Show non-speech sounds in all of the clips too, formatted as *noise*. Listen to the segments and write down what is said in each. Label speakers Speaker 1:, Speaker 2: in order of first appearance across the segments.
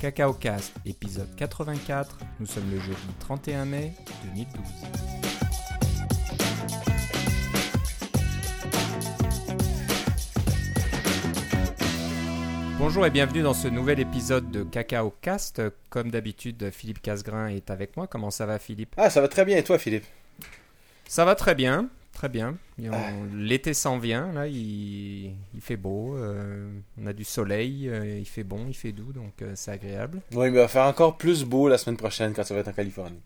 Speaker 1: Cacao Cast, épisode 84. Nous sommes le jeudi 31 mai 2012. Bonjour et bienvenue dans ce nouvel épisode de Cacao Cast. Comme d'habitude, Philippe Casgrain est avec moi. Comment ça va, Philippe?
Speaker 2: Ah, ça va très bien et toi, Philippe?
Speaker 1: Ça va très bien, très bien. On- L'été s'en vient, là, il, il fait beau, euh, on a du soleil, euh, il fait bon, il fait doux, donc euh, c'est agréable.
Speaker 2: Oui, mais il va faire encore plus beau la semaine prochaine quand ça va être en Californie.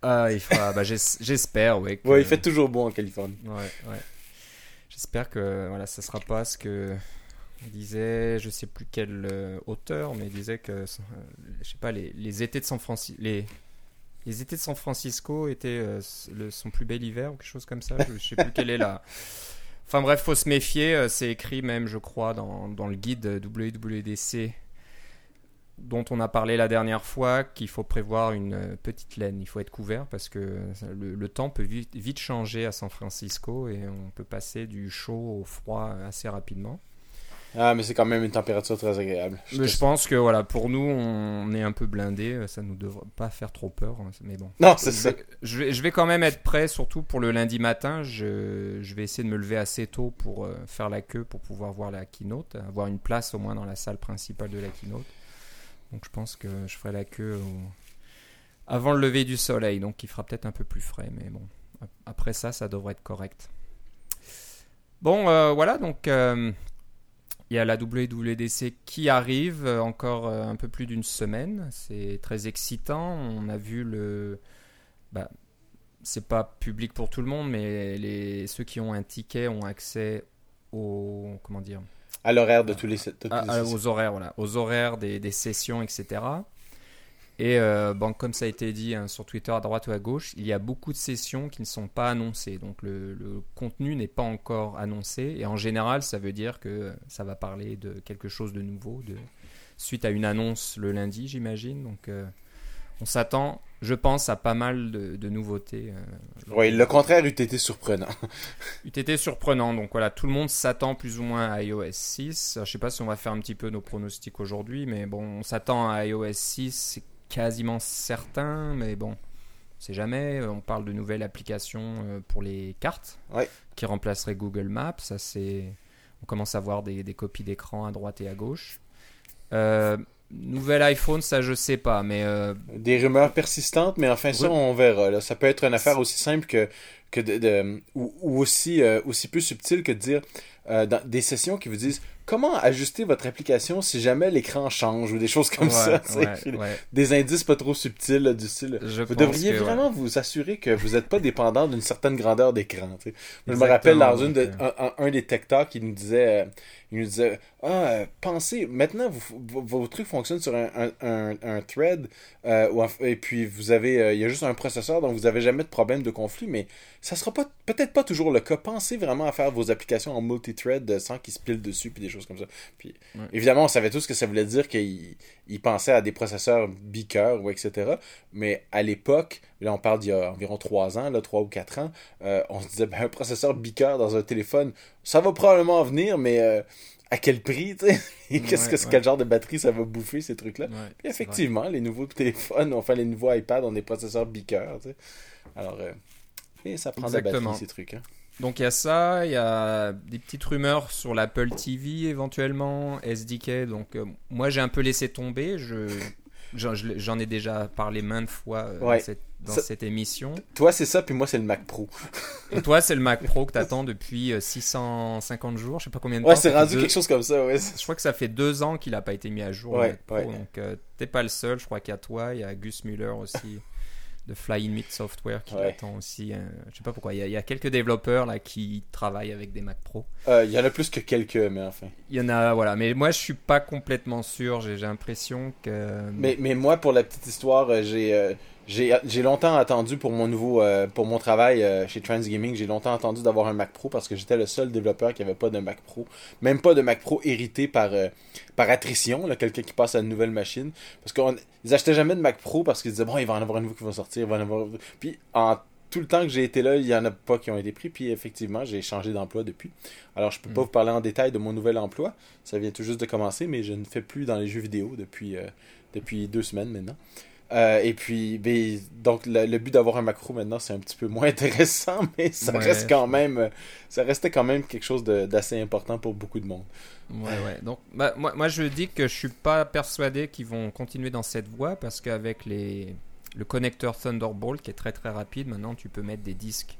Speaker 1: Ah, il fera, bah, j'es- *laughs* j'espère, que-
Speaker 2: Oui, il fait toujours beau en Californie.
Speaker 1: Ouais, ouais. J'espère que voilà, ça sera pas ce que on disait, je sais plus quel auteur, mais il disait que, je sais pas, les, les étés de San Francisco, les, les étés de San Francisco étaient euh, le, son plus bel hiver ou quelque chose comme ça. Je, je sais plus quelle est la. *laughs* Enfin bref, faut se méfier. euh, C'est écrit même, je crois, dans, dans le guide WWDC dont on a parlé la dernière fois qu'il faut prévoir une euh, petite laine. Il faut être couvert parce que le, le temps peut vite, vite changer à San Francisco et on peut passer du chaud au froid assez rapidement.
Speaker 2: Ah, mais c'est quand même une température très agréable.
Speaker 1: Mais je pense que voilà, pour nous, on est un peu blindé. Ça nous devrait pas faire trop peur, hein, mais bon.
Speaker 2: Non, c'est
Speaker 1: Je
Speaker 2: ça.
Speaker 1: vais, je, vais, je vais quand même être prêt, surtout pour le lundi matin. Je, je vais essayer de me lever assez tôt pour euh, faire la queue, pour pouvoir voir la keynote, avoir une place au moins dans la salle principale de la keynote. Donc je pense que je ferai la queue au- avant le lever du soleil, donc il fera peut-être un peu plus frais, mais bon, après ça, ça devrait être correct. Bon, euh, voilà, donc euh, il y a la WWDC qui arrive, euh, encore euh, un peu plus d'une semaine. C'est très excitant. On a vu le. Bah, c'est pas public pour tout le monde, mais les, ceux qui ont un ticket ont accès aux. Comment dire?
Speaker 2: À l'horaire de tous les. de tous les
Speaker 1: à- aux horaires, voilà, aux horaires des, des sessions, etc. Et euh, bon, comme ça a été dit hein, sur Twitter à droite ou à gauche, il y a beaucoup de sessions qui ne sont pas annoncées. Donc le, le contenu n'est pas encore annoncé. Et en général, ça veut dire que ça va parler de quelque chose de nouveau, de, suite à une annonce le lundi, j'imagine. Donc euh, on s'attend, je pense, à pas mal de, de nouveautés. euh,
Speaker 2: Oui, le contraire eût été surprenant. *laughs*
Speaker 1: eût été surprenant. Donc voilà, tout le monde s'attend plus ou moins à iOS 6. Je sais pas si on va faire un petit peu nos pronostics aujourd'hui, mais bon, on s'attend à iOS 6, c'est quasiment certain, mais bon, c'est jamais. On parle de nouvelles applications euh, pour les cartes
Speaker 2: Ouais.
Speaker 1: qui remplaceraient Google Maps. Ça, c'est. On commence à voir des, des copies d'écran à droite et à gauche. Euh, nouvel iPhone, ça je sais pas, mais euh,
Speaker 2: Des rumeurs persistantes, mais enfin, ça, on verra. là. Ça peut être une affaire aussi simple que. que de, de- ou, ou aussi, euh, aussi peu subtile que de dire. euh, dans des sessions qui vous disent comment ajuster votre application si jamais l'écran change ou des choses comme
Speaker 1: ouais,
Speaker 2: ça. *laughs*
Speaker 1: ouais, ouais.
Speaker 2: Des indices pas trop subtils là, du style.
Speaker 1: Je
Speaker 2: Vous devriez vraiment vous assurer que vous n'êtes pas dépendant d'une certaine grandeur d'écran. Je me rappelle dans une de- un, un- des tech talks, il nous disait, euh, il nous disait, ah, euh, pensez, maintenant vous, vos, trucs fonctionnent sur un, un, un, un thread, euh, et puis vous avez, il y a juste un processeur, donc vous avez jamais de problème de conflit, mais ça sera pas, peut-être pas toujours le cas. Pensez vraiment à faire vos applications en multithread sans qu'ils se pilent dessus puis des choses comme ça. Puis
Speaker 1: Ouais.
Speaker 2: évidemment, on savait tous que ça voulait dire qu'il il pensait à des processeurs Beaker ou etc. Mais à l'époque, là on parle d'il y a environ 3 ans, là, 3 ou 4 ans, euh, on se disait ben, un processeur Beaker dans un téléphone, ça va probablement venir, mais euh, à quel prix, tu sais? *laughs* Et Qu'est-ce
Speaker 1: Ouais,
Speaker 2: que
Speaker 1: ouais.
Speaker 2: quel genre de batterie ça va bouffer ces trucs-là? Puis effectivement, les nouveaux téléphones, enfin les nouveaux iPads ont des processeurs Beaker, tu sais. Alors, euh, et ça prend de la batterie ces trucs. Hein.
Speaker 1: Donc il y a ça, il y a des petites rumeurs sur l'Apple TV éventuellement, SDK. Donc euh, moi j'ai un peu laissé tomber. Je j'en ai déjà parlé maintes fois euh,
Speaker 2: Ouais.
Speaker 1: dans, cette, dans
Speaker 2: Ça-
Speaker 1: cette émission.
Speaker 2: Toi c'est ça, puis moi c'est le Mac Pro.
Speaker 1: Et toi c'est le Mac Pro que *laughs* t'attends depuis euh, 650 jours. Je sais pas combien de
Speaker 2: Ouais,
Speaker 1: temps.
Speaker 2: c'est
Speaker 1: ça fait
Speaker 2: rendu
Speaker 1: deux-
Speaker 2: quelque chose comme ça, ouais.
Speaker 1: Je crois que ça fait deux ans qu'il a pas été mis à jour. le
Speaker 2: Ouais,
Speaker 1: Mac Pro,
Speaker 2: ouais.
Speaker 1: Donc euh, t'es pas le seul. Je crois qu'il y a toi, il y a Gus Muller aussi. De Flying Meat Software qui
Speaker 2: Ouais.
Speaker 1: attend aussi. euh, je sais pas pourquoi. Il y, a, il y a quelques développeurs là qui travaillent avec des Mac Pro.
Speaker 2: Euh, Il y en a plus que quelques, mais enfin.
Speaker 1: Il y en a, voilà. Mais moi, je suis pas complètement sûr. J'ai l'impression que.
Speaker 2: Mais, mais moi, pour la petite histoire, euh, j'ai euh, j'ai longtemps attendu pour mon nouveau euh, pour mon travail euh, chez Transgaming, j'ai longtemps attendu d'avoir un Mac Pro parce que j'étais le seul développeur qui avait pas de Mac Pro, même pas de Mac Pro hérité par euh, par attrition, là, quelqu'un qui passe à une nouvelle machine parce qu'ils achetaient jamais de Mac Pro parce qu'ils disaient bon, il va en avoir un nouveau qui va sortir, il va en avoir puis en tout le temps que j'ai été là, il y en a pas qui ont été pris. Puis effectivement, j'ai changé d'emploi depuis. Alors, je peux pas
Speaker 1: Mm.
Speaker 2: vous parler en détail de mon nouvel emploi. Ça vient tout juste de commencer, mais je ne fais plus dans les jeux vidéo depuis, euh, depuis deux semaines maintenant. Euh, et puis, ben, donc, le, le but d'avoir un macro maintenant, c'est un petit peu moins *laughs* intéressant, mais ça
Speaker 1: Ouais.
Speaker 2: reste quand même, euh, ça restait quand même quelque chose d'assez important pour beaucoup de monde.
Speaker 1: Ouais, ouais. Donc, bah, moi, moi, je dis que je suis pas persuadé qu'ils vont continuer dans cette voie parce qu'avec les le connecteur Thunderbolt qui est très très rapide, maintenant tu peux mettre des disques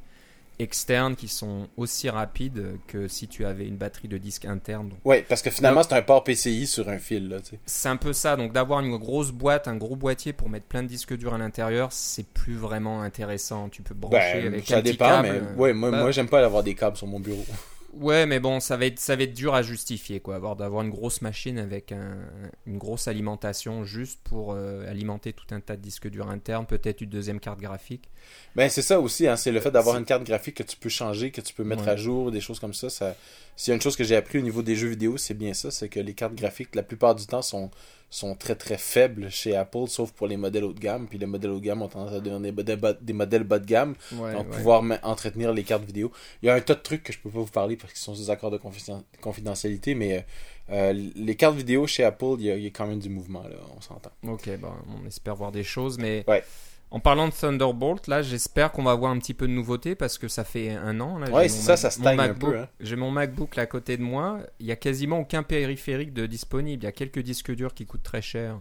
Speaker 1: externes qui sont aussi rapides que si tu avais une batterie de disque interne.
Speaker 2: Ouais, parce que finalement, c'est un port PCI sur un fil,
Speaker 1: c'est un peu ça. Donc, d'avoir une grosse boîte, un gros boîtier pour mettre plein de disques durs à l'intérieur, c'est plus vraiment intéressant. Tu peux brancher
Speaker 2: Ben,
Speaker 1: avec
Speaker 2: ça
Speaker 1: un petit
Speaker 2: dépend,
Speaker 1: câble.
Speaker 2: mais ouais, moi,
Speaker 1: Bah,
Speaker 2: moi j'aime pas avoir des câbles sur mon bureau.
Speaker 1: Ouais, mais bon, ça va être, ça va être dur à justifier, quoi. Avoir d'avoir une grosse machine avec un- une grosse alimentation juste pour euh, alimenter tout un tas de disques durs internes, peut-être une deuxième carte graphique.
Speaker 2: Ben, c'est ça aussi, hein, c'est le fait d'avoir une carte graphique que tu peux changer, que tu peux mettre
Speaker 1: Ouais.
Speaker 2: à jour, des choses comme ça. ça... S'il y a une chose que j'ai appris au niveau des jeux vidéo, c'est bien ça, c'est que les cartes graphiques, la plupart du temps, sont, sont très très faibles chez Apple, sauf pour les modèles haut de gamme. Puis les modèles haut de gamme ont tendance à devenir des modèles bas, des modèles bas de gamme,
Speaker 1: Ouais,
Speaker 2: donc
Speaker 1: ouais.
Speaker 2: pouvoir entretenir les cartes vidéo. Il y a un tas de trucs que je peux pas vous parler parce qu'ils sont sous accord de confiden- confidentialité, mais euh, euh, les cartes vidéo chez Apple, il y, a, il y a quand même du mouvement, là, on s'entend.
Speaker 1: Ok, bon, on espère voir des choses, mais
Speaker 2: Ouais.
Speaker 1: En parlant de Thunderbolt, là, j'espère qu'on va avoir un petit peu de nouveauté parce que ça fait un an. Là,
Speaker 2: Ouais, c'est ça, ça stagne un
Speaker 1: MacBook-
Speaker 2: peu, hein.
Speaker 1: J'ai mon MacBook là à côté de moi. Il y a quasiment aucun périphérique de disponible. Il y a quelques disques durs qui coûtent très cher,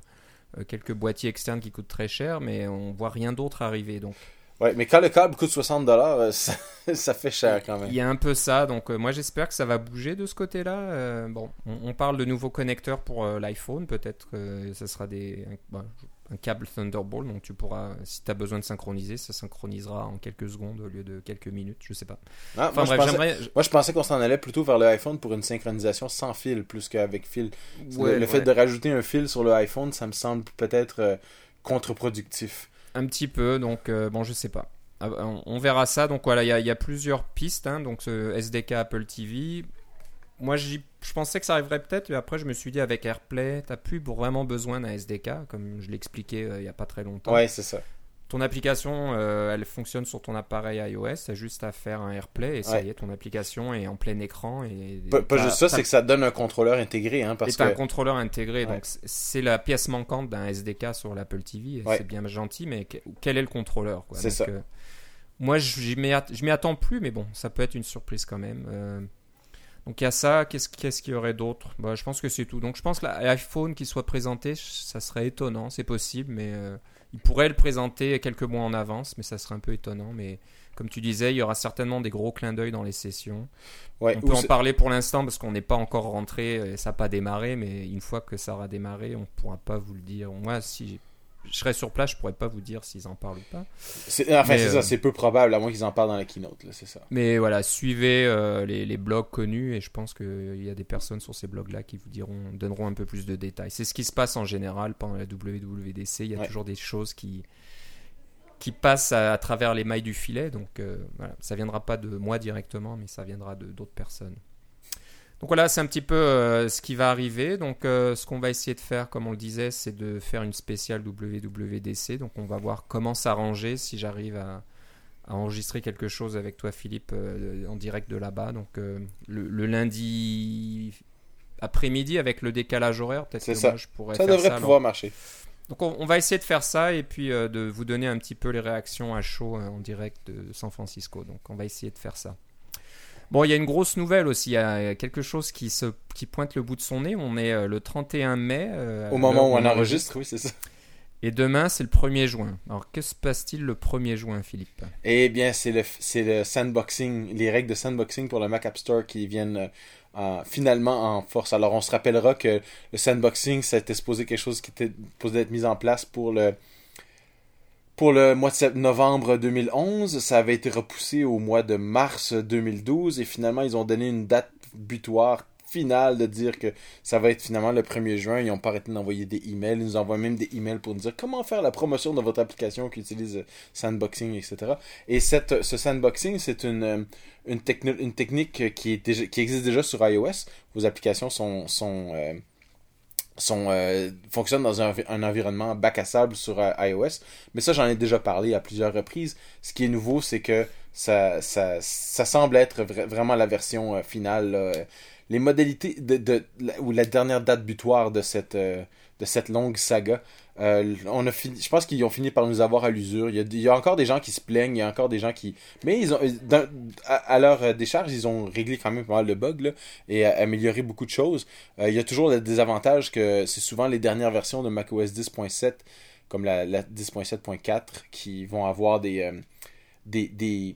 Speaker 1: euh, quelques boîtiers externes qui coûtent très cher, mais on voit rien d'autre arriver. Donc
Speaker 2: Ouais, mais quand le câble coûte 60$, *laughs* ça, ça fait cher quand même.
Speaker 1: Il y a un peu ça, donc euh, moi j'espère que ça va bouger de ce côté-là. Euh, bon, on, on parle de nouveaux connecteurs pour euh, l'iPhone, peut-être que ça sera des, bah, un câble Thunderbolt, donc tu pourras, si tu as besoin de synchroniser, ça synchronisera en quelques secondes au lieu de quelques minutes, je sais pas.
Speaker 2: Ah,
Speaker 1: Enfin
Speaker 2: moi, je pensais, moi, je pensais qu'on s'en allait plutôt vers le iPhone pour une synchronisation sans fil plus qu'avec fil.
Speaker 1: Ouais,
Speaker 2: le, le fait
Speaker 1: ouais.
Speaker 2: de rajouter un fil sur le iPhone, ça me semble peut-être euh, contre-productif.
Speaker 1: Un petit peu, donc euh, bon, je sais pas. Ah, On, on verra ça. Donc voilà, il y, a- il y a plusieurs pistes. hein, donc ce SDK Apple TV. Moi, j'y- je pensais que ça arriverait peut-être, mais après, je me suis dit avec AirPlay, t'as plus vraiment besoin d'un SDK, comme je l'ai expliqué euh, il y a pas très longtemps.
Speaker 2: Ouais, c'est ça.
Speaker 1: Ton application, euh, elle fonctionne sur ton appareil iOS. T'as juste à faire un AirPlay et ça y est, ton application est en plein écran. Et
Speaker 2: Pas, pas juste ça, c'est que ça donne un contrôleur intégré, hein,
Speaker 1: et
Speaker 2: parce
Speaker 1: un contrôleur intégré,
Speaker 2: Ouais.
Speaker 1: donc c'est- la pièce manquante d'un SDK sur l'Apple TV. et
Speaker 2: Ouais.
Speaker 1: C'est bien gentil, mais que- quel est le contrôleur
Speaker 2: C'est ça.
Speaker 1: euh, moi, je m'y at- je m'y attends plus, mais bon, ça peut être une surprise quand même. Donc il y a ça. Qu'est-ce qu'est-ce qu'il y aurait d'autre? Bah, Je pense que c'est tout. Donc je pense que l'iPhone qui soit présenté, ça serait étonnant, c'est possible, mais euh, il pourrait le présenter quelques mois en avance, mais ça serait un peu étonnant. Mais comme tu disais, il y aura certainement des gros clins d'œil dans les sessions.
Speaker 2: Ouais,
Speaker 1: On peut en parler pour l'instant parce qu'on n'est pas encore rentré, et ça n'a pas démarré, mais une fois que ça aura démarré, on ne pourra pas vous le dire. Moi, si je serais sur place, je pourrais pas vous dire s'ils en parlent ou pas.
Speaker 2: c'est- Enfin,
Speaker 1: mais,
Speaker 2: c'est
Speaker 1: euh,
Speaker 2: ça, c'est peu probable, à moins qu'ils en parlent dans la keynote, là, c'est ça.
Speaker 1: Mais voilà, suivez euh, les, les blogs connus et je pense qu'il y a des personnes sur ces blogs-là qui vous diront, donneront un peu plus de détails. C'est ce qui se passe en général pendant la WWDC. Il y a
Speaker 2: Ouais.
Speaker 1: toujours des choses qui qui passent à, à travers les mailles du filet. Donc euh, voilà, ça viendra pas de moi directement, mais ça viendra de d'autres personnes. Donc voilà, c'est un petit peu euh, ce qui va arriver. Donc euh, ce qu'on va essayer de faire, comme on le disait, c'est de faire une spéciale WWDC. Donc on va voir comment s'arranger si j'arrive à, à enregistrer quelque chose avec toi, Philippe, euh, en direct de là-bas. Donc le, le lundi après-midi avec le décalage horaire, peut-être que
Speaker 2: ça.
Speaker 1: moi je pourrais
Speaker 2: Ça
Speaker 1: faire
Speaker 2: devrait
Speaker 1: ça.
Speaker 2: pouvoir marcher.
Speaker 1: Donc on, on va essayer de faire ça et puis de vous donner un petit peu les réactions à chaud en direct de San Francisco. Donc on va essayer de faire ça. Bon, il y a une grosse nouvelle aussi. Il y a quelque chose qui, se, qui pointe le bout de son nez. On est euh, le 31 mai. euh,
Speaker 2: Au moment où on enregistre, oui, c'est ça.
Speaker 1: Et demain, c'est le 1er juin. Alors, que se passe-t-il le 1er juin, Philippe?
Speaker 2: Eh bien, c'est le, c'est le sandboxing, les règles de sandboxing pour le Mac App Store qui viennent euh, en- finalement en force. Alors, on se rappellera que le sandboxing, c'était supposé quelque chose qui était supposé être mis en place pour le pour le mois de novembre 2011. Ça avait été repoussé au mois de mars 2012 et finalement, ils ont donné une date butoir finale de dire que ça va être finalement le 1er juin. Ils n'ont pas arrêté d'envoyer des emails. Ils nous envoient même des emails pour nous dire comment faire la promotion de votre application qui utilise euh, sandboxing, etc. Et cette, ce sandboxing, c'est une, euh, une, une technique qui, est déjà, qui existe déjà sur iOS. Vos applications sont, sont, euh, sont euh, fonctionnent dans un, un, environnement bac à sable sur euh, iOS. Mais ça, j'en ai déjà parlé à plusieurs reprises. Ce qui est nouveau, c'est que ça, ça, ça semble être vraiment la version euh, finale. Les modalités de, de, ou la dernière date butoir de cette, de cette longue saga euh, on a fini, je pense qu'ils ont fini par nous avoir à l'usure. Il, y a encore des gens qui se plaignent, il y a encore des gens qui. Mais ils ont, à, leur euh, décharge, ils ont réglé quand même pas mal de bugs et amélioré beaucoup de choses. Euh, il y a toujours le désavantage que c'est souvent les dernières versions de macOS 10.7, comme la, 10.7.4, qui vont avoir des, des des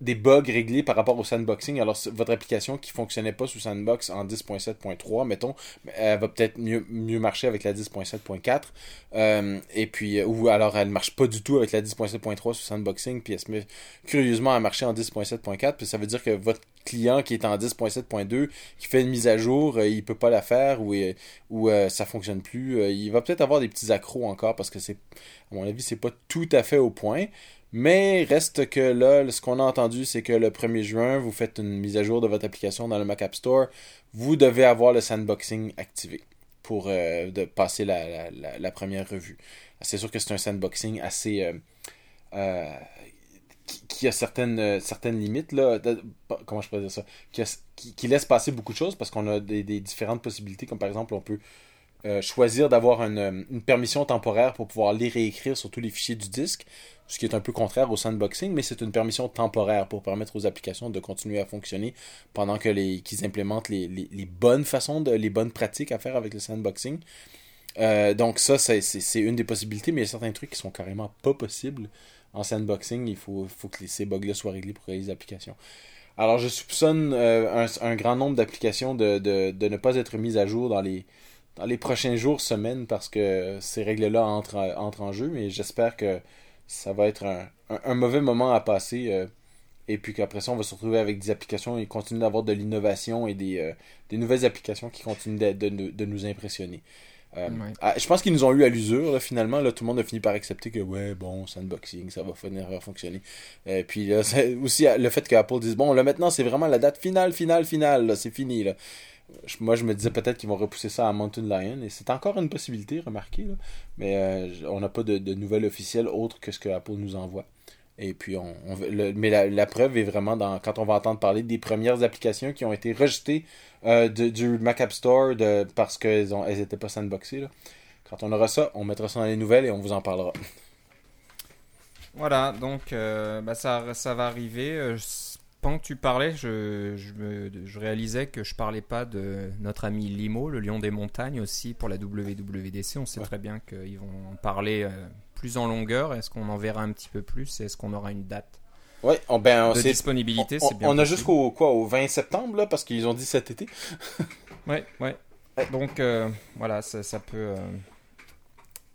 Speaker 2: bugs réglés par rapport au sandboxing. Alors, votre application qui fonctionnait pas sous sandbox en 10.7.3, mettons, elle va peut-être mieux, mieux marcher avec la 10.7.4. Euh, et puis, euh, ou alors elle marche pas du tout avec la 10.7.3 sous sandboxing, puis elle se met curieusement à marcher en 10.7.4. Puis ça veut dire que votre client qui est en 10.7.2, qui fait une mise à jour, euh, il peut pas la faire ou, ou ça fonctionne plus. il va peut-être avoir des petits accros encore parce que c'est, à mon avis, c'est pas tout à fait au point. Mais reste que là, ce qu'on a entendu, c'est que le 1er juin, vous faites une mise à jour de votre application dans le Mac App Store. Vous devez avoir le sandboxing activé pour euh, de passer la, première revue. C'est sûr que c'est un sandboxing assez... Euh, euh, qui, a certaines, certaines limites, là, comment je pourrais dire ça, qui, laisse passer beaucoup de choses parce qu'on a des, différentes possibilités, comme par exemple, on peut choisir d'avoir une, une, permission temporaire pour pouvoir lire et écrire sur tous les fichiers du disque ce qui est un peu contraire au sandboxing, mais c'est une permission temporaire pour permettre aux applications de continuer à fonctionner pendant que les qu'ils implémentent les, bonnes façons, les bonnes pratiques à faire avec le sandboxing. Euh, donc ça, c'est une des possibilités, mais il y a certains trucs qui sont carrément pas possibles en sandboxing. Il faut, que ces bugs-là soient réglés pour les applications. Alors je soupçonne euh, un, grand nombre d'applications de, de, ne pas être mises à jour dans les, dans les prochains jours, semaines, parce que ces règles-là entrent, entrent en jeu, mais j'espère que ça va être un, mauvais moment à passer. Euh, et puis qu'après ça, on va se retrouver avec des applications et continuer d'avoir de l'innovation et des, euh, des, nouvelles applications qui continuent de, de, nous impressionner. Euh, ah, je pense qu'ils nous ont eu à l'usure, finalement. Là, tout le monde a fini par accepter que, ouais, bon, sandboxing, ça va finir fonctionner. Et puis là, *laughs* aussi le fait qu'Apple dise, bon, là maintenant, c'est vraiment la date finale, finale, finale, c'est fini. Là moi, je me disais peut-être qu'ils vont repousser ça à Mountain Lion, et c'est encore une possibilité, remarquez, mais euh, on n'a pas de, nouvelles officielles autres que ce que Apple nous envoie. Et puis, on, mais la, preuve est vraiment dans quand on va entendre parler des premières applications qui ont été rejetées euh, du Mac App Store parce qu'elles n'étaient pas sandboxées. Quand on aura ça, on mettra ça dans les nouvelles et on vous en parlera.
Speaker 1: Voilà, donc euh, bah, ça, ça va arriver pendant que tu parlais, je, je, réalisais que je parlais pas de notre ami Limo, le lion des montagnes aussi pour la WWDC. On sait très bien qu'ils vont en parler euh, plus en longueur. Est-ce qu'on en verra un petit peu plus? Est-ce qu'on aura une date
Speaker 2: Ouais, on, ben,
Speaker 1: de disponibilité,
Speaker 2: c'est
Speaker 1: bien.
Speaker 2: On a jusqu'au quoi, au 20 septembre là, parce qu'ils ont dit cet été.
Speaker 1: ouais, ouais. Donc euh, voilà, ça, ça peut. Euh,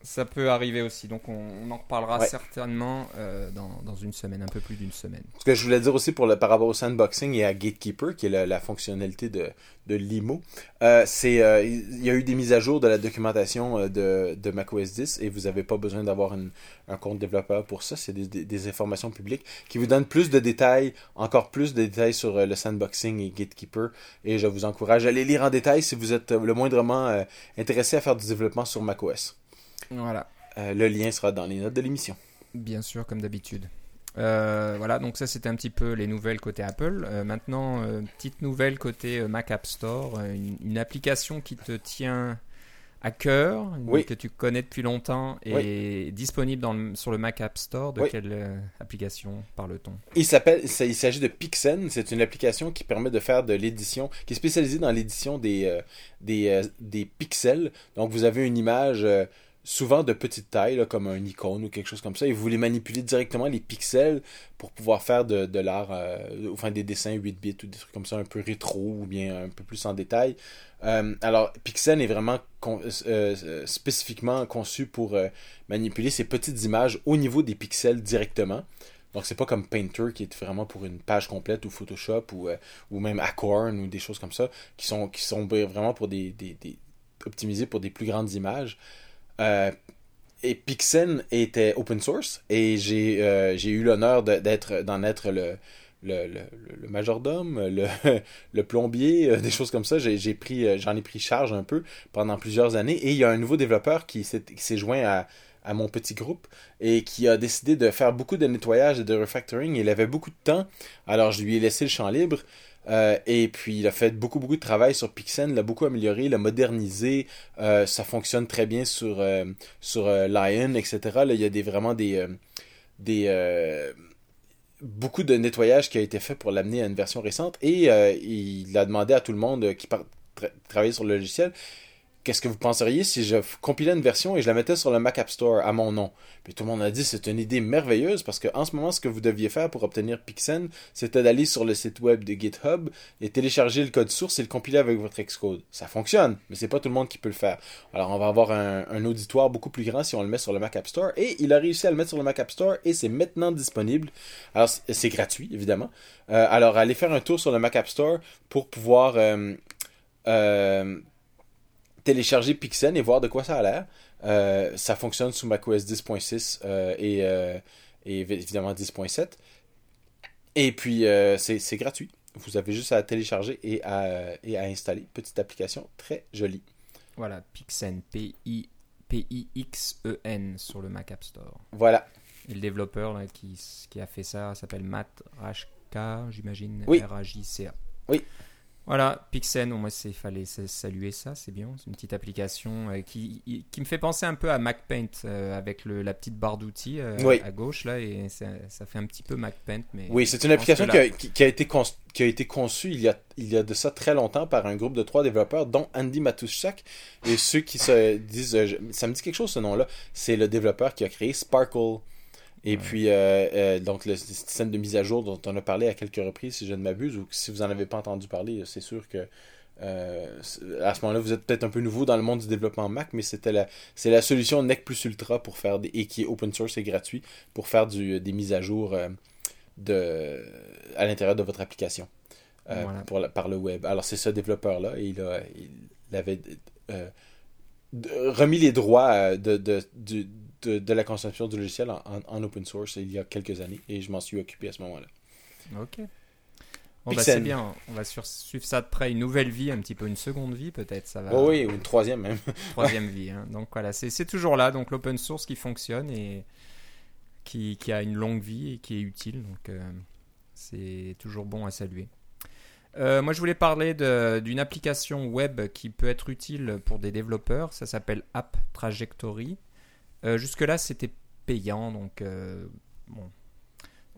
Speaker 1: ça peut arriver aussi, donc on, en reparlera certainement euh, dans, dans, une semaine, un peu plus d'une semaine.
Speaker 2: Ce que je voulais dire aussi pour le, par rapport au sandboxing et à Gatekeeper, qui est la, fonctionnalité de, de Limo, euh, c'est euh, il y a eu des mises à jour de la documentation de, de macOS 10 et vous n'avez pas besoin d'avoir un compte développeur pour ça, c'est des, des, informations publiques qui vous donnent plus de détails, encore plus de détails sur le sandboxing et Gatekeeper et je vous encourage à les lire en détail si vous êtes le moindrement intéressé à faire du développement sur macOS.
Speaker 1: Voilà.
Speaker 2: Euh, le lien sera dans les notes de l'émission.
Speaker 1: Bien sûr, comme d'habitude. Euh, voilà, donc ça c'était un petit peu les nouvelles côté Apple. Euh, maintenant, petite nouvelle côté Mac App Store, une, application qui te tient à cœur, que tu connais depuis longtemps et disponible dans le, sur le Mac App Store. De quelle application parle-t-on?
Speaker 2: Il s'appelle, il s'agit de Pixen. C'est une application qui permet de faire de l'édition, qui est spécialisée dans l'édition des, des, des pixels. Donc vous avez une image souvent de petite taille, comme un icône ou quelque chose comme ça, et vous voulez manipuler directement les pixels pour pouvoir faire de, l'art, euh, enfin des dessins 8 bits ou des trucs comme ça un peu rétro ou bien un peu plus en détail. Euh, alors, Pixel est vraiment euh, spécifiquement conçu pour manipuler ces petites images au niveau des pixels directement. Donc, c'est pas comme Painter qui est vraiment pour une page complète ou Photoshop ou, même Acorn ou des choses comme ça qui sont, qui sont vraiment pour des, pour des plus grandes images. Euh, et Pixen était open source et j'ai euh, eu l'honneur d'en être le le, majordome, *laughs* le, plombier, euh, des choses comme ça. J'en ai pris charge un peu pendant plusieurs années. Et il y a un nouveau développeur qui s'est joint à mon petit groupe et qui a décidé de faire beaucoup de nettoyage et de refactoring. Il avait beaucoup de temps, alors je lui ai laissé le champ libre. Euh, et puis il a fait beaucoup beaucoup de travail sur Pixen, l'a beaucoup amélioré, l'a modernisé. Euh, ça fonctionne très bien sur euh, sur Lion, etc. Là, il y a des vraiment des des beaucoup de nettoyage qui a été fait pour l'amener à une version récente. Et il a demandé à tout le monde qui tra- travaillait sur le logiciel qu'est-ce que vous penseriez si je compilais une version et je la mettais sur le Mac App Store à mon nom? Puis tout le monde a dit c'est une idée merveilleuse parce que en ce moment ce que vous deviez faire pour obtenir Pixen, c'était d'aller sur le site web de GitHub et télécharger le code source et le compiler avec votre Xcode. Ça fonctionne, mais c'est pas tout le monde qui peut le faire. Alors on va avoir un, auditoire beaucoup plus grand si on le met sur le Mac App Store et il a réussi à le mettre sur le Mac App Store et c'est maintenant disponible. Alors c'est c'est gratuit évidemment. Euh, alors allez faire un tour sur le Mac App Store pour pouvoir euh, euh, télécharger Pixen et voir de quoi ça a l'air. Euh, ça fonctionne sous macOS 10.6 euh, et, euh, et évidemment 10.7. Et puis, euh, c'est gratuit. Vous avez juste à télécharger et à, et à installer. Petite application très jolie.
Speaker 1: Voilà, Pixen, P-I- P-I-X-E-N sur le Mac App Store.
Speaker 2: Voilà.
Speaker 1: Et le développeur là, qui, qui a fait ça s'appelle Matt Rajka, j'imagine.
Speaker 2: Oui.
Speaker 1: R-A-J-C-A.
Speaker 2: Oui.
Speaker 1: Voilà, Pixen, moins il fallait saluer ça, c'est bien. C'est une petite application euh, qui, qui me fait penser un peu à MacPaint euh, avec le, la petite barre d'outils euh,
Speaker 2: Oui.
Speaker 1: à gauche là, et ça, ça fait un petit peu MacPaint. Mais
Speaker 2: Oui, c'est une application qui a, qui- qui a été qui a été conçue il y a, il y a de ça très longtemps par un groupe de trois développeurs, dont Andy Matuszak. Et ceux qui se disent, ça me dit quelque chose ce nom-là, c'est le développeur qui a créé Sparkle. Et
Speaker 1: Ouais.
Speaker 2: puis, euh, euh, donc, le système de mise à jour dont on a parlé à quelques reprises, si je ne m'abuse, ou si vous n'en avez pas entendu parler, c'est sûr que euh, à ce moment-là, vous êtes peut-être un peu nouveau dans le monde du développement Mac, mais c'était la, c'est la solution NEC plus Ultra pour faire des, et qui est open source et gratuit pour faire du, des mises à jour de, à l'intérieur de votre application
Speaker 1: Voilà.
Speaker 2: pour la- par le web. Alors, c'est ce développeur-là et il, a, il avait remis les droits de, de, de la consommation du logiciel en, en- en open source il y a quelques années et je m'en suis occupé à ce moment-là.
Speaker 1: Ok. Bon, bah, c'est bien, on va sur- suivre ça de près, une nouvelle vie, un petit peu une seconde vie peut-être, ça va.
Speaker 2: Oh oui, ou une troisième même. *laughs*
Speaker 1: troisième vie. hein. Donc voilà, c'est c'est toujours là, donc l'open source qui fonctionne et qui, qui a une longue vie et qui est utile, donc euh, c'est toujours bon à saluer. Euh, moi, je voulais parler d'une application web qui peut être utile pour des développeurs. Ça s'appelle App Trajectory. Euh, Jusque-là, c'était payant, donc euh, bon,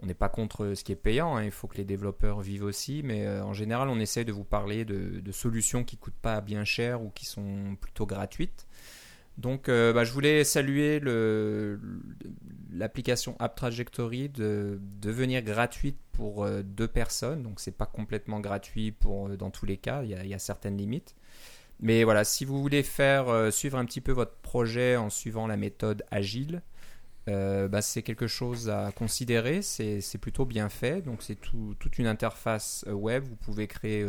Speaker 1: on n'est pas contre ce qui est payant. hein. Il faut que les développeurs vivent aussi, mais euh, en général, on essaie de vous parler de, solutions qui coûtent pas bien cher ou qui sont plutôt gratuites. Donc, bah, je voulais saluer l'application App Trajectory de devenir gratuite pour deux personnes. Donc, c'est pas complètement gratuit pour dans tous les cas. Il y a certaines limites. Mais voilà, si vous voulez faire euh, suivre un petit peu votre projet en suivant la méthode agile, euh, bah, c'est quelque chose à considérer. C'est plutôt bien fait. Donc, c'est tout- toute une interface euh, web. Vous pouvez créer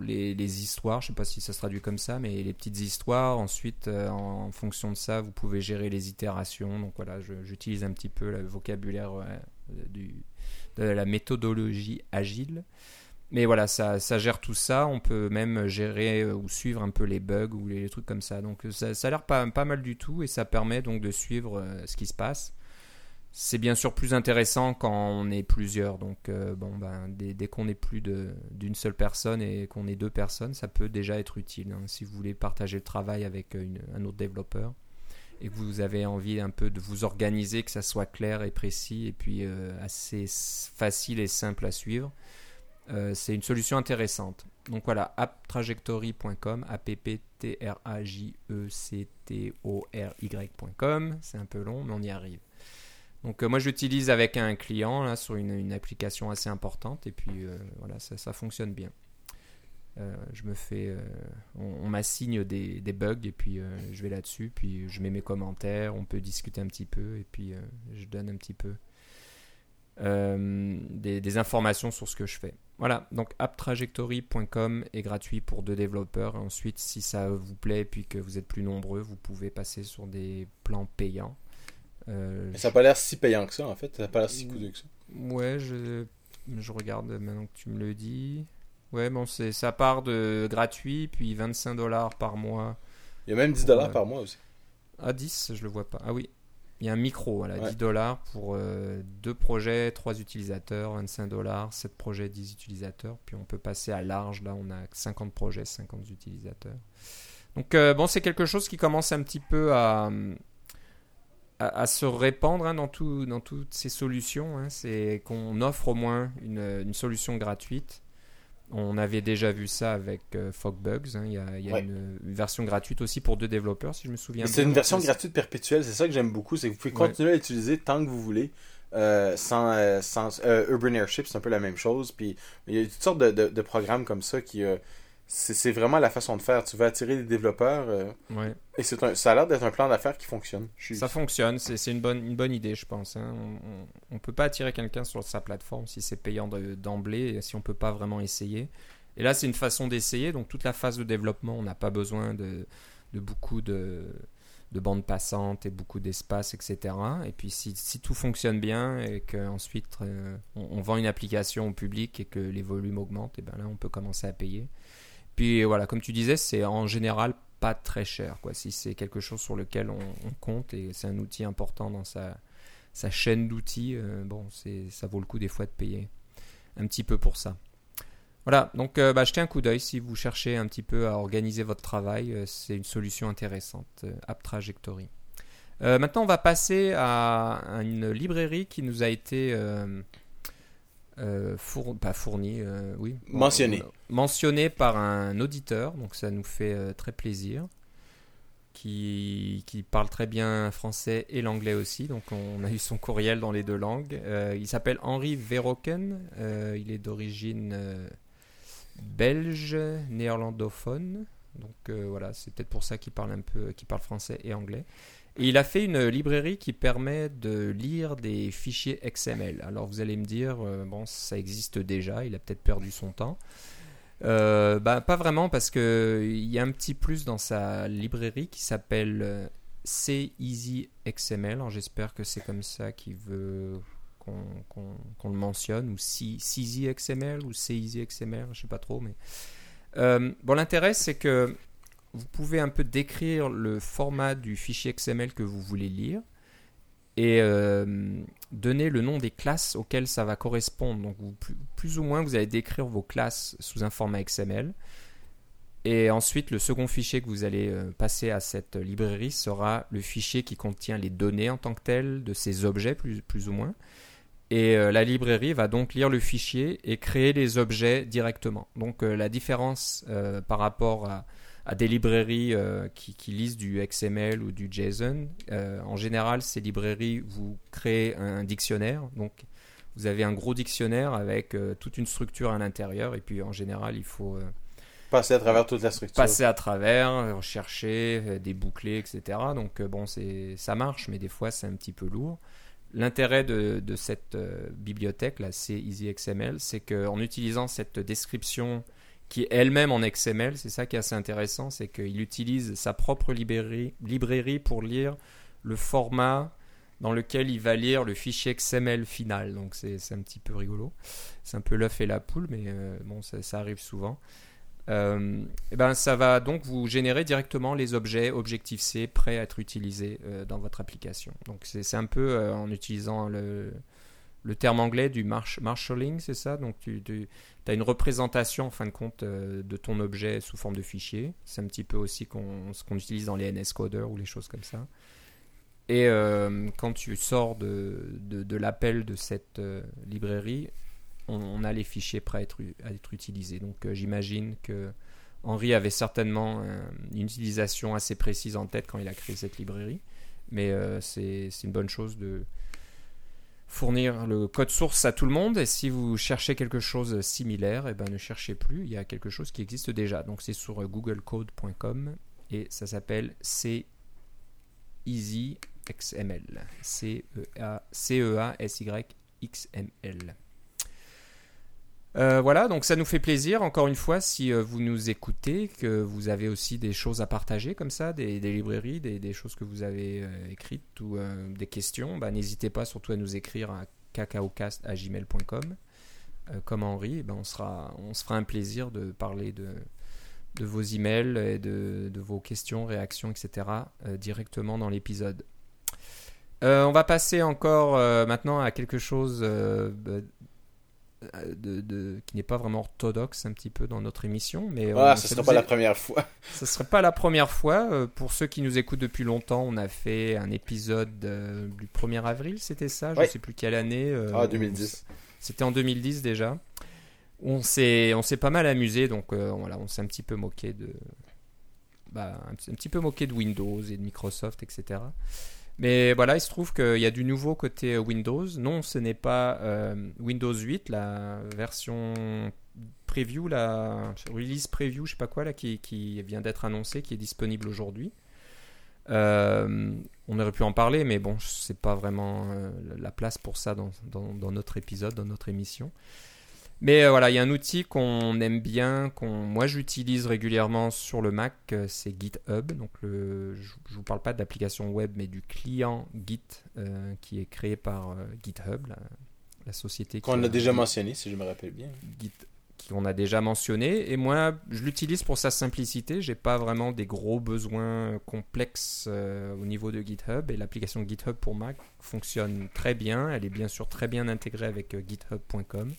Speaker 1: les, les histoires. Je sais pas si ça se traduit comme ça, mais les petites histoires. Ensuite, en fonction de ça, vous pouvez gérer les itérations. Donc voilà, j'utilise un petit peu le vocabulaire de la méthodologie agile. Mais voilà, ça, gère tout ça. On peut même gérer euh, ou suivre un peu les bugs ou les, trucs comme ça. Donc euh, ça, a l'air pas, mal du tout et ça permet donc de suivre euh, ce qui se passe. C'est bien sûr plus intéressant quand on est plusieurs. Donc bon, ben, dès, qu'on est plus d'une seule personne et qu'on est deux personnes, ça peut déjà être utile. hein, si vous voulez partager le travail avec un autre développeur et que vous avez envie un peu de vous organiser, que ça soit clair et précis et puis assez facile et simple à suivre. Euh, c'est une solution intéressante. Donc voilà, apptrajectory.com, a p p t r a j e c t o r y.com. C'est un peu long, mais on y arrive. Donc euh, moi je l'utilise avec un client là sur une, application assez importante et puis euh, voilà ça, fonctionne bien. On, m'assigne des, bugs et puis je vais là-dessus puis je mets mes commentaires, on peut discuter un petit peu et puis je donne un petit peu euh, des, des informations sur ce que je fais. Voilà, donc apptrajectory.com est gratuit pour deux développeurs. Ensuite, si ça vous plaît puis que vous êtes plus nombreux, vous pouvez passer sur des plans payants. Euh,
Speaker 2: Mais ça n'a pas l'air si payant que ça, en fait. Ça n'a pas l'air si coûteux que ça.
Speaker 1: Ouais, je... je regarde maintenant que tu me le dis. Ouais, bon, c'est ça part de gratuit, puis 25 dollars par mois.
Speaker 2: Il y a même 10 dollars par mois aussi.
Speaker 1: Ah, 10, je le vois pas. Ah oui, il y a un micro, voilà, 10 dollars pour euh, deux projets, trois utilisateurs, 25 dollars, 7 projets, 10 utilisateurs. Puis on peut passer à large, là on a 50 projets, 50 utilisateurs. Donc euh, bon, c'est quelque chose qui commence un petit peu à, à, se répandre hein, dans, tout, dans toutes ces solutions. Hein. C'est qu'on offre au moins une, une solution gratuite on avait déjà vu ça avec euh, Fogbugs. Hein. Il y a, une, version gratuite aussi pour deux développeurs, si je me souviens
Speaker 2: bien. C'est une version gratuite perpétuelle. C'est ça que j'aime beaucoup. C'est que vous pouvez continuer à l'utiliser tant que vous voulez. Euh, sans, euh, sans Urban Airship, c'est un peu la même chose. Puis il y a toutes sortes de, programmes comme ça qui, c'est vraiment la façon de faire. Tu veux attirer des développeurs. Euh, et c'est ça a l'air d'être un plan d'affaires qui fonctionne.
Speaker 1: Ça fonctionne. C'est une bonne, une bonne idée, je pense. Hein. On ne peut pas attirer quelqu'un sur sa plateforme si c'est payant d'emblée si on ne peut pas vraiment essayer. Et là, c'est une façon d'essayer. Donc, toute la phase de développement, on n'a pas besoin de, de beaucoup de, de bandes passantes et beaucoup d'espace, etc. Et puis, si, si, tout fonctionne bien et qu'ensuite euh, on, on, vend une application au public et que les volumes augmentent, et ben là, on peut commencer à payer. Puis voilà, comme tu disais, c'est en général pas très cher. Quoi. Si c'est quelque chose sur lequel on, compte et c'est un outil important dans sa, chaîne d'outils, euh, bon, ça vaut le coup des fois de payer un petit peu pour ça. Voilà, donc euh, bah, jetez un coup d'œil si vous cherchez un petit peu à organiser votre travail. Euh, c'est une solution intéressante, App Trajectory. maintenant, on va passer à, une librairie qui nous a été euh, pas fourni, euh, oui.
Speaker 2: Mentionné.
Speaker 1: mentionné par un auditeur, donc ça nous fait euh, très plaisir. Qui, qui, parle très bien français et l'anglais aussi, donc on a eu son courriel dans les deux langues. il s'appelle Henri Verroken, il est d'origine belge, néerlandophone, donc voilà, c'est peut-être pour ça qu'il parle un peu, qu'il parle français et anglais. Il a fait une librairie qui permet de lire des fichiers XML. Alors vous allez me dire, euh, bon, ça existe déjà, il a peut-être perdu son temps. Euh, bah, pas vraiment, parce qu'il y a un petit plus dans sa librairie qui s'appelle euh, C Easy XML. J'espère que c'est comme ça qu'il veut qu'on le mentionne, ou C Easy XML, ou C Easy XML, je sais pas trop. Mais bon, l'intérêt c'est que vous pouvez un peu décrire le format du fichier XML que vous voulez lire et euh, donner le nom des classes auxquelles ça va correspondre. Donc plus, ou moins vous allez décrire vos classes sous un format XML. Et ensuite, le second fichier que vous allez euh, passer à cette librairie sera le fichier qui contient les données en tant que telles de ces objets, plus, ou moins. Et euh, la librairie va donc lire le fichier et créer les objets directement. Donc la différence par rapport à, à des librairies euh, qui, lisent du XML ou du JSON. Euh, en général, ces librairies, vous créez un dictionnaire. Donc, vous avez un gros dictionnaire avec euh, toute une structure à l'intérieur. Et puis, en général, il faut
Speaker 2: passer à travers toute la structure.
Speaker 1: Passer à travers, chercher des bouclés, etc. Donc, bon, c'est ça marche, mais des fois, c'est un petit peu lourd. L'intérêt de, de, cette bibliothèque, là, c'est EasyXML, c'est qu'en utilisant cette description qui est elle-même en XML. C'est ça qui est assez intéressant, c'est qu'il utilise sa propre librairie, pour lire le format dans lequel il va lire le fichier XML final. Donc c'est un petit peu rigolo. C'est un peu l'œuf et la poule, mais euh, bon, ça, arrive souvent. Euh, et ben, ça va donc vous générer directement les objets Objective-C prêts à être utilisés euh, dans votre application. Donc c'est un peu en utilisant le, le terme anglais du marshalling, c'est ça? Donc tu, as une représentation en fin de compte euh, de ton objet sous forme de fichier. C'est un petit peu aussi ce qu'on utilise dans les NS coders ou les choses comme ça. Et euh, quand tu sors de, de, l'appel de cette euh, librairie, on, a les fichiers prêts à être, à être utilisés. Donc j'imagine que Henri avait certainement une utilisation assez précise en tête quand il a créé cette librairie. Mais c'est une bonne chose de, fournir le code source à tout le monde. Et si vous cherchez quelque chose similaire, et eh ben ne cherchez plus. Il y a quelque chose qui existe déjà. Donc c'est sur googlecode.com et ça s'appelle C Easy XML. C-E-A-S-Y-X-M-L. Euh, voilà, donc ça nous fait plaisir, encore une fois, si euh, vous nous écoutez, que vous avez aussi des choses à partager comme ça, des, librairies, des, choses que vous avez euh, écrites ou des questions, bah, n'hésitez pas surtout à nous écrire à cacaocast.gmail.com comme Henri, eh ben on, sera, on se fera un plaisir de parler de, vos emails et de, de vos questions, réactions, etc. directement dans l'épisode. on va passer encore maintenant à quelque chose bah, de, de, qui n'est pas vraiment orthodoxe un petit peu dans notre émission. Mais
Speaker 2: ah, ce ne serait pas la première fois.
Speaker 1: Ce ne serait pas la première fois. Euh, pour ceux qui nous écoutent depuis longtemps, on a fait un épisode euh, du 1er avril, c'était ça? Je ne sais plus quelle année.
Speaker 2: Euh, ah, 2010.
Speaker 1: C'était en 2010 déjà. On s'est, pas mal amusé, donc voilà, on s'est un petit peu moqué de, bah, un, un, petit peu moqué de Windows et de Microsoft, etc. Mais voilà, il se trouve qu'il y a du nouveau côté euh, Windows. Non, ce n'est pas euh, Windows 8, la version preview, la release preview, je sais pas quoi, là, qui, vient d'être annoncée, qui est disponible aujourd'hui. Euh, on aurait pu en parler, mais bon, c'est pas vraiment la place pour ça dans, notre épisode, dans notre émission. Mais euh, voilà, il y a un outil qu'on aime bien, qu'on moi j'utilise régulièrement sur le Mac, euh, c'est GitHub. Donc le, je ne vous parle pas de l'application web, mais du client Git euh, qui est créé par GitHub, la, société.
Speaker 2: Qu'on a, déjà mentionné, si je me rappelle bien.
Speaker 1: Git, qu'on a déjà mentionné. Et moi, je l'utilise pour sa simplicité. J'ai pas vraiment des gros besoins complexes au niveau de GitHub. Et l'application GitHub pour Mac fonctionne très bien. Elle est bien sûr très bien intégrée avec github.com.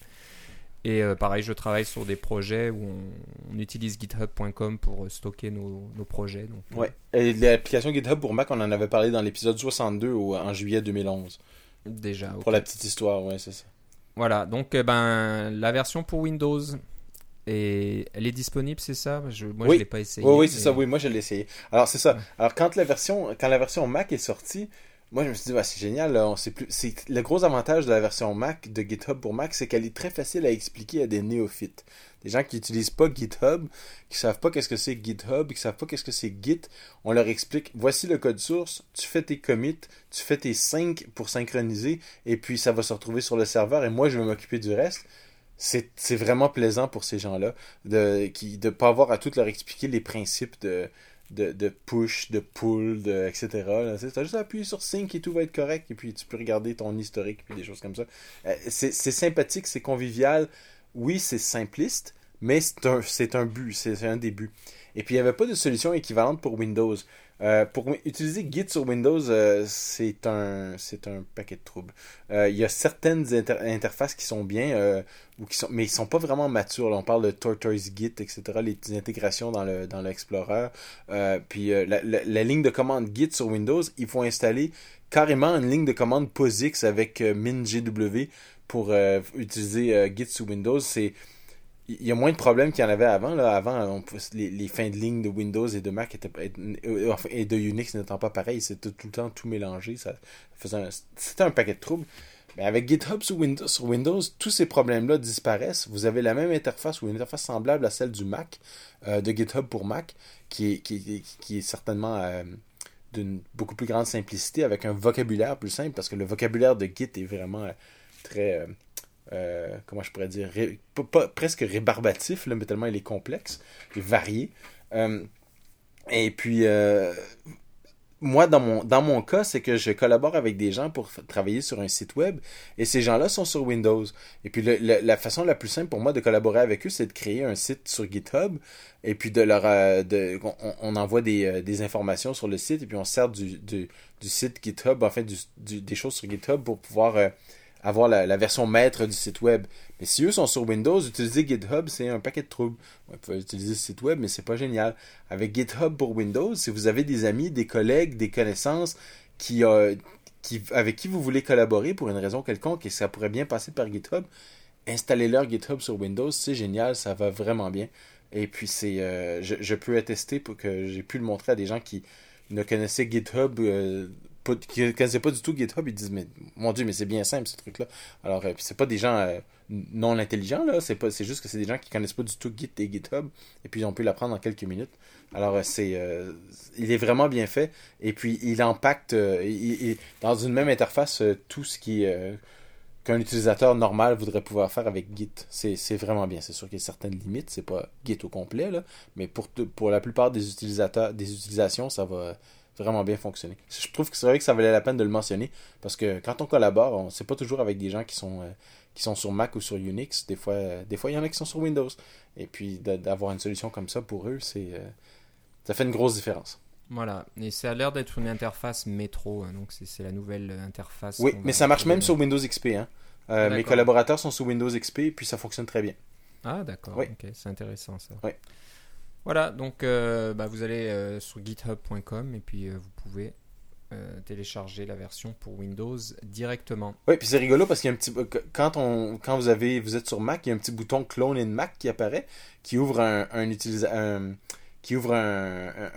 Speaker 1: Et euh, pareil, je travaille sur des projets où on, utilise github.com pour euh, stocker nos, projets. Donc,
Speaker 2: euh. ouais. Et l'application GitHub pour Mac, on en avait parlé dans l'épisode 62 en juillet 2011.
Speaker 1: Déjà.
Speaker 2: Pour la petite histoire, ouais, c'est ça.
Speaker 1: Voilà, donc ben, la version pour Windows, et elle est disponible, c'est ça? Je, Moi,
Speaker 2: oui.
Speaker 1: je l'ai pas essayé.
Speaker 2: Oui, oui, c'est ça. Oui, moi, je l'ai essayé. Alors, c'est ça. Alors, quand la version, quand la version Mac est sortie, moi, je me suis dit, c'est génial. on sait plus. C'est le gros avantage de la version Mac de GitHub pour Mac, c'est qu'elle est très facile à expliquer à des néophytes, des gens qui n'utilisent pas GitHub, qui savent pas qu'est-ce que c'est GitHub, qui savent pas qu'est-ce que c'est Git. On leur explique, voici le code source, tu fais tes commits, tu fais tes syncs pour synchroniser, et puis ça va se retrouver sur le serveur, et moi, je vais m'occuper du reste. C'est vraiment plaisant pour ces gens-là de ne de pas avoir à tout leur expliquer les principes de de, push, de pull, de, etc. Tu as juste à appuyer sur sync et tout va être correct. Et puis tu peux regarder ton historique puis des choses comme ça. Euh, c'est sympathique, c'est convivial. Oui, c'est simpliste, mais c'est un, un but, c'est un des buts. Et puis il n'y avait pas de solution équivalente pour Windows. Euh, pour utiliser Git sur Windows, euh, c'est un, un paquet de troubles. Euh, il y a certaines interfaces qui sont bien, ou qui sont, mais ils sont pas vraiment matures. on parle de Tortoise Git, etc., les intégrations dans, le, dans l'Explorer. puis la, la, ligne de commande Git sur Windows, il faut installer carrément une ligne de commande POSIX avec MinGW pour utiliser Git sur Windows. C'est il y a moins de problèmes qu'il y en avait avant. Là. Avant, les, fins de ligne de Windows et de Mac étaient, euh, et de Unix n'étant pas pareil, c'était tout le temps tout mélangé. C'était un paquet de troubles. Mais avec GitHub sur Windows, sur Windows tous ces problèmes-là disparaissent. Vous avez la même interface ou une interface semblable à celle du Mac, euh, de GitHub pour Mac, qui est, qui, qui est certainement euh, d'une beaucoup plus grande simplicité, avec un vocabulaire plus simple, parce que le vocabulaire de Git est vraiment très euh, comment je pourrais dire, presque rébarbatif, mais tellement il est complexe et varié. Euh, et puis, euh, moi, dans mon, dans mon cas, c'est que je collabore avec des gens pour travailler sur un site web et ces gens-là sont sur Windows. Et puis, la façon la plus simple pour moi de collaborer avec eux, c'est de créer un site sur GitHub et puis de leur. De, on, envoie des, des, informations sur le site et puis on sert du, du, site GitHub, enfin, des choses sur GitHub pour pouvoir avoir la, version maître du site web. Mais si eux sont sur Windows, utiliser GitHub, c'est un paquet de troubles. Vous pouvez utiliser ce site web, mais c'est pas génial. Avec GitHub pour Windows, si vous avez des amis, des collègues, des connaissances qui, euh, qui, avec qui vous voulez collaborer pour une raison quelconque et ça pourrait bien passer par GitHub, installez-leur GitHub sur Windows, c'est génial, ça va vraiment bien. Et puis c'est, euh, je, peux attester pour que j'ai pu le montrer à des gens qui ne connaissaient GitHub euh, qui connaissaient pas du tout GitHub, ils disent mais mon dieu mais c'est bien simple ce truc là. Alors euh, c'est pas des gens euh, non intelligents là, c'est pas c'est juste que c'est des gens qui connaissent pas du tout Git et GitHub et puis on peut l'apprendre en quelques minutes. Alors euh, c'est il est vraiment bien fait et puis il impacte il, dans une même interface tout ce qui qu'un utilisateur normal voudrait pouvoir faire avec Git. C'est vraiment bien. C'est sûr qu'il y a certaines limites. C'est pas Git au complet, là, mais pour, pour la plupart des utilisateurs, des utilisations, ça va, vraiment bien fonctionné. Je trouve que c'est vrai que ça valait la peine de le mentionner parce que quand on collabore, on c'est pas toujours avec des gens qui sont euh, qui sont sur Mac ou sur Unix. Des fois, euh, des fois il y en a qui sont sur Windows. Et puis d'avoir une solution comme ça pour eux, c'est euh, ça fait une grosse différence.
Speaker 1: Voilà, et ça a l'air d'être une interface métro, hein, donc c'est la nouvelle interface.
Speaker 2: Oui, mais ça marche même sur Windows XP. Hein. mes collaborateurs sont sur Windows XP et puis ça fonctionne très bien.
Speaker 1: Ah d'accord, ok, c'est intéressant ça. Oui. Voilà, donc euh, bah, vous allez euh, sur github.com et puis euh, vous pouvez télécharger la version pour Windows directement.
Speaker 2: Oui, puis c'est rigolo parce qu'il un petit quand quand vous avez vous êtes sur Mac, il y a un petit bouton Clone in Mac qui apparaît qui ouvre un,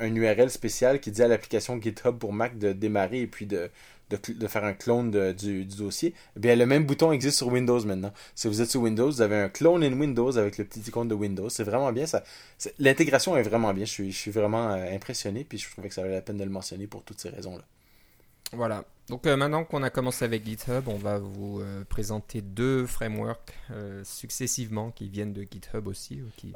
Speaker 2: URL spécial qui dit à l'application GitHub pour Mac de démarrer et puis de, de, faire un clone du, dossier, eh bien, le même bouton existe sur Windows maintenant. Si vous êtes sur Windows, vous avez un clone in Windows avec le petit icône de Windows. C'est vraiment bien. ça. L'intégration est vraiment bien. Je suis, vraiment euh, impressionné, puis je trouvais que ça valait la peine de le mentionner pour toutes ces raisons-là.
Speaker 1: Voilà. Donc euh, maintenant qu'on a commencé avec GitHub, on va vous euh, présenter deux frameworks euh, successivement qui viennent de GitHub aussi, qui,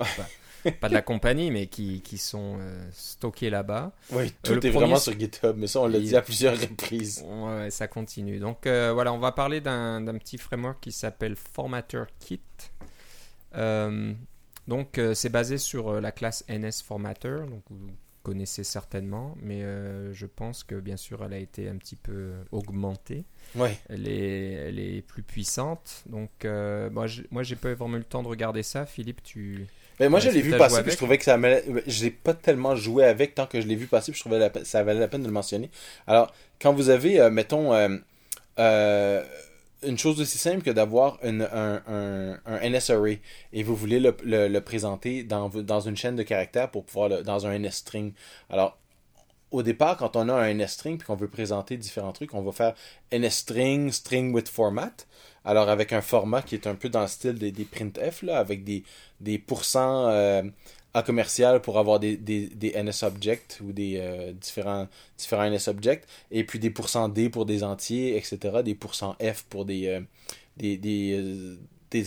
Speaker 1: pas, de la compagnie, mais qui, qui sont stockés là-bas.
Speaker 2: Oui, tout est vraiment sur GitHub, mais ça on l'a dit à plusieurs reprises.
Speaker 1: Ouais, ça continue. Donc voilà, on va parler d'un petit framework qui s'appelle Formatter Kit. donc c'est basé sur la classe NS Formatter. Donc connaissez certainement, mais euh, je pense que bien sûr elle a été un petit peu augmentée.
Speaker 2: Ouais.
Speaker 1: Elle est, elle est plus puissante. Donc euh, moi, je, moi j'ai pas vraiment eu le temps de regarder ça. Philippe, tu.
Speaker 2: Mais moi je l'ai vu passer, puis je trouvais que ça j'ai pas tellement joué avec tant que je l'ai vu passer, puis je trouvais la... ça valait la peine de le mentionner. Alors quand vous avez, euh, mettons une chose aussi simple que d'avoir un, un, un, et vous voulez le, le, présenter dans, dans, une chaîne de caractères pour pouvoir le, dans un NSString. Alors, au départ, quand on a un NSString et qu'on veut présenter différents trucs, on va faire NSString, string with format. Alors, avec un format qui est un peu dans le style des, des printf, là, avec des, des pourcents euh, à commercial pour avoir des, des, NS objects ou des euh, différents, différents NS objects, et puis des pourcents D pour des entiers, etc., des pourcents F pour des, euh, des, des,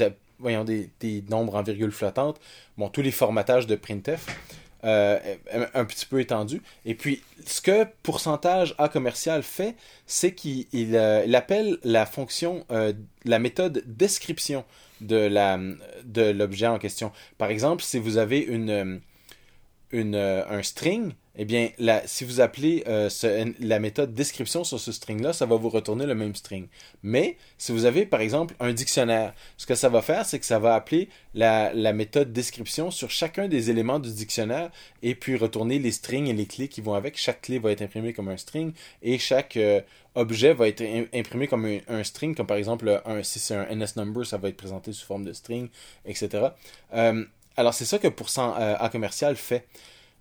Speaker 2: euh, voyons, des, des, nombres en virgule flottante, bon, tous les formatages de printf. un petit peu étendu. Et puis, ce que pourcentage A commercial fait, c'est qu'il il, appelle la fonction, la méthode description de la de l'objet en question. Par exemple, si vous avez une, une un string, eh bien, si vous appelez euh, la méthode description sur ce string-là, ça va vous retourner le même string. Mais si vous avez, par exemple, un dictionnaire, ce que ça va faire, c'est que ça va appeler la, méthode description sur chacun des éléments du dictionnaire et puis retourner les strings et les clés qui vont avec. Chaque clé va être imprimée comme un string et chaque euh, objet va être imprimé comme un, string, comme par exemple, un, si c'est un NS number, ça va être présenté sous forme de string, etc. Euh, alors, c'est ça que pour A commercial fait.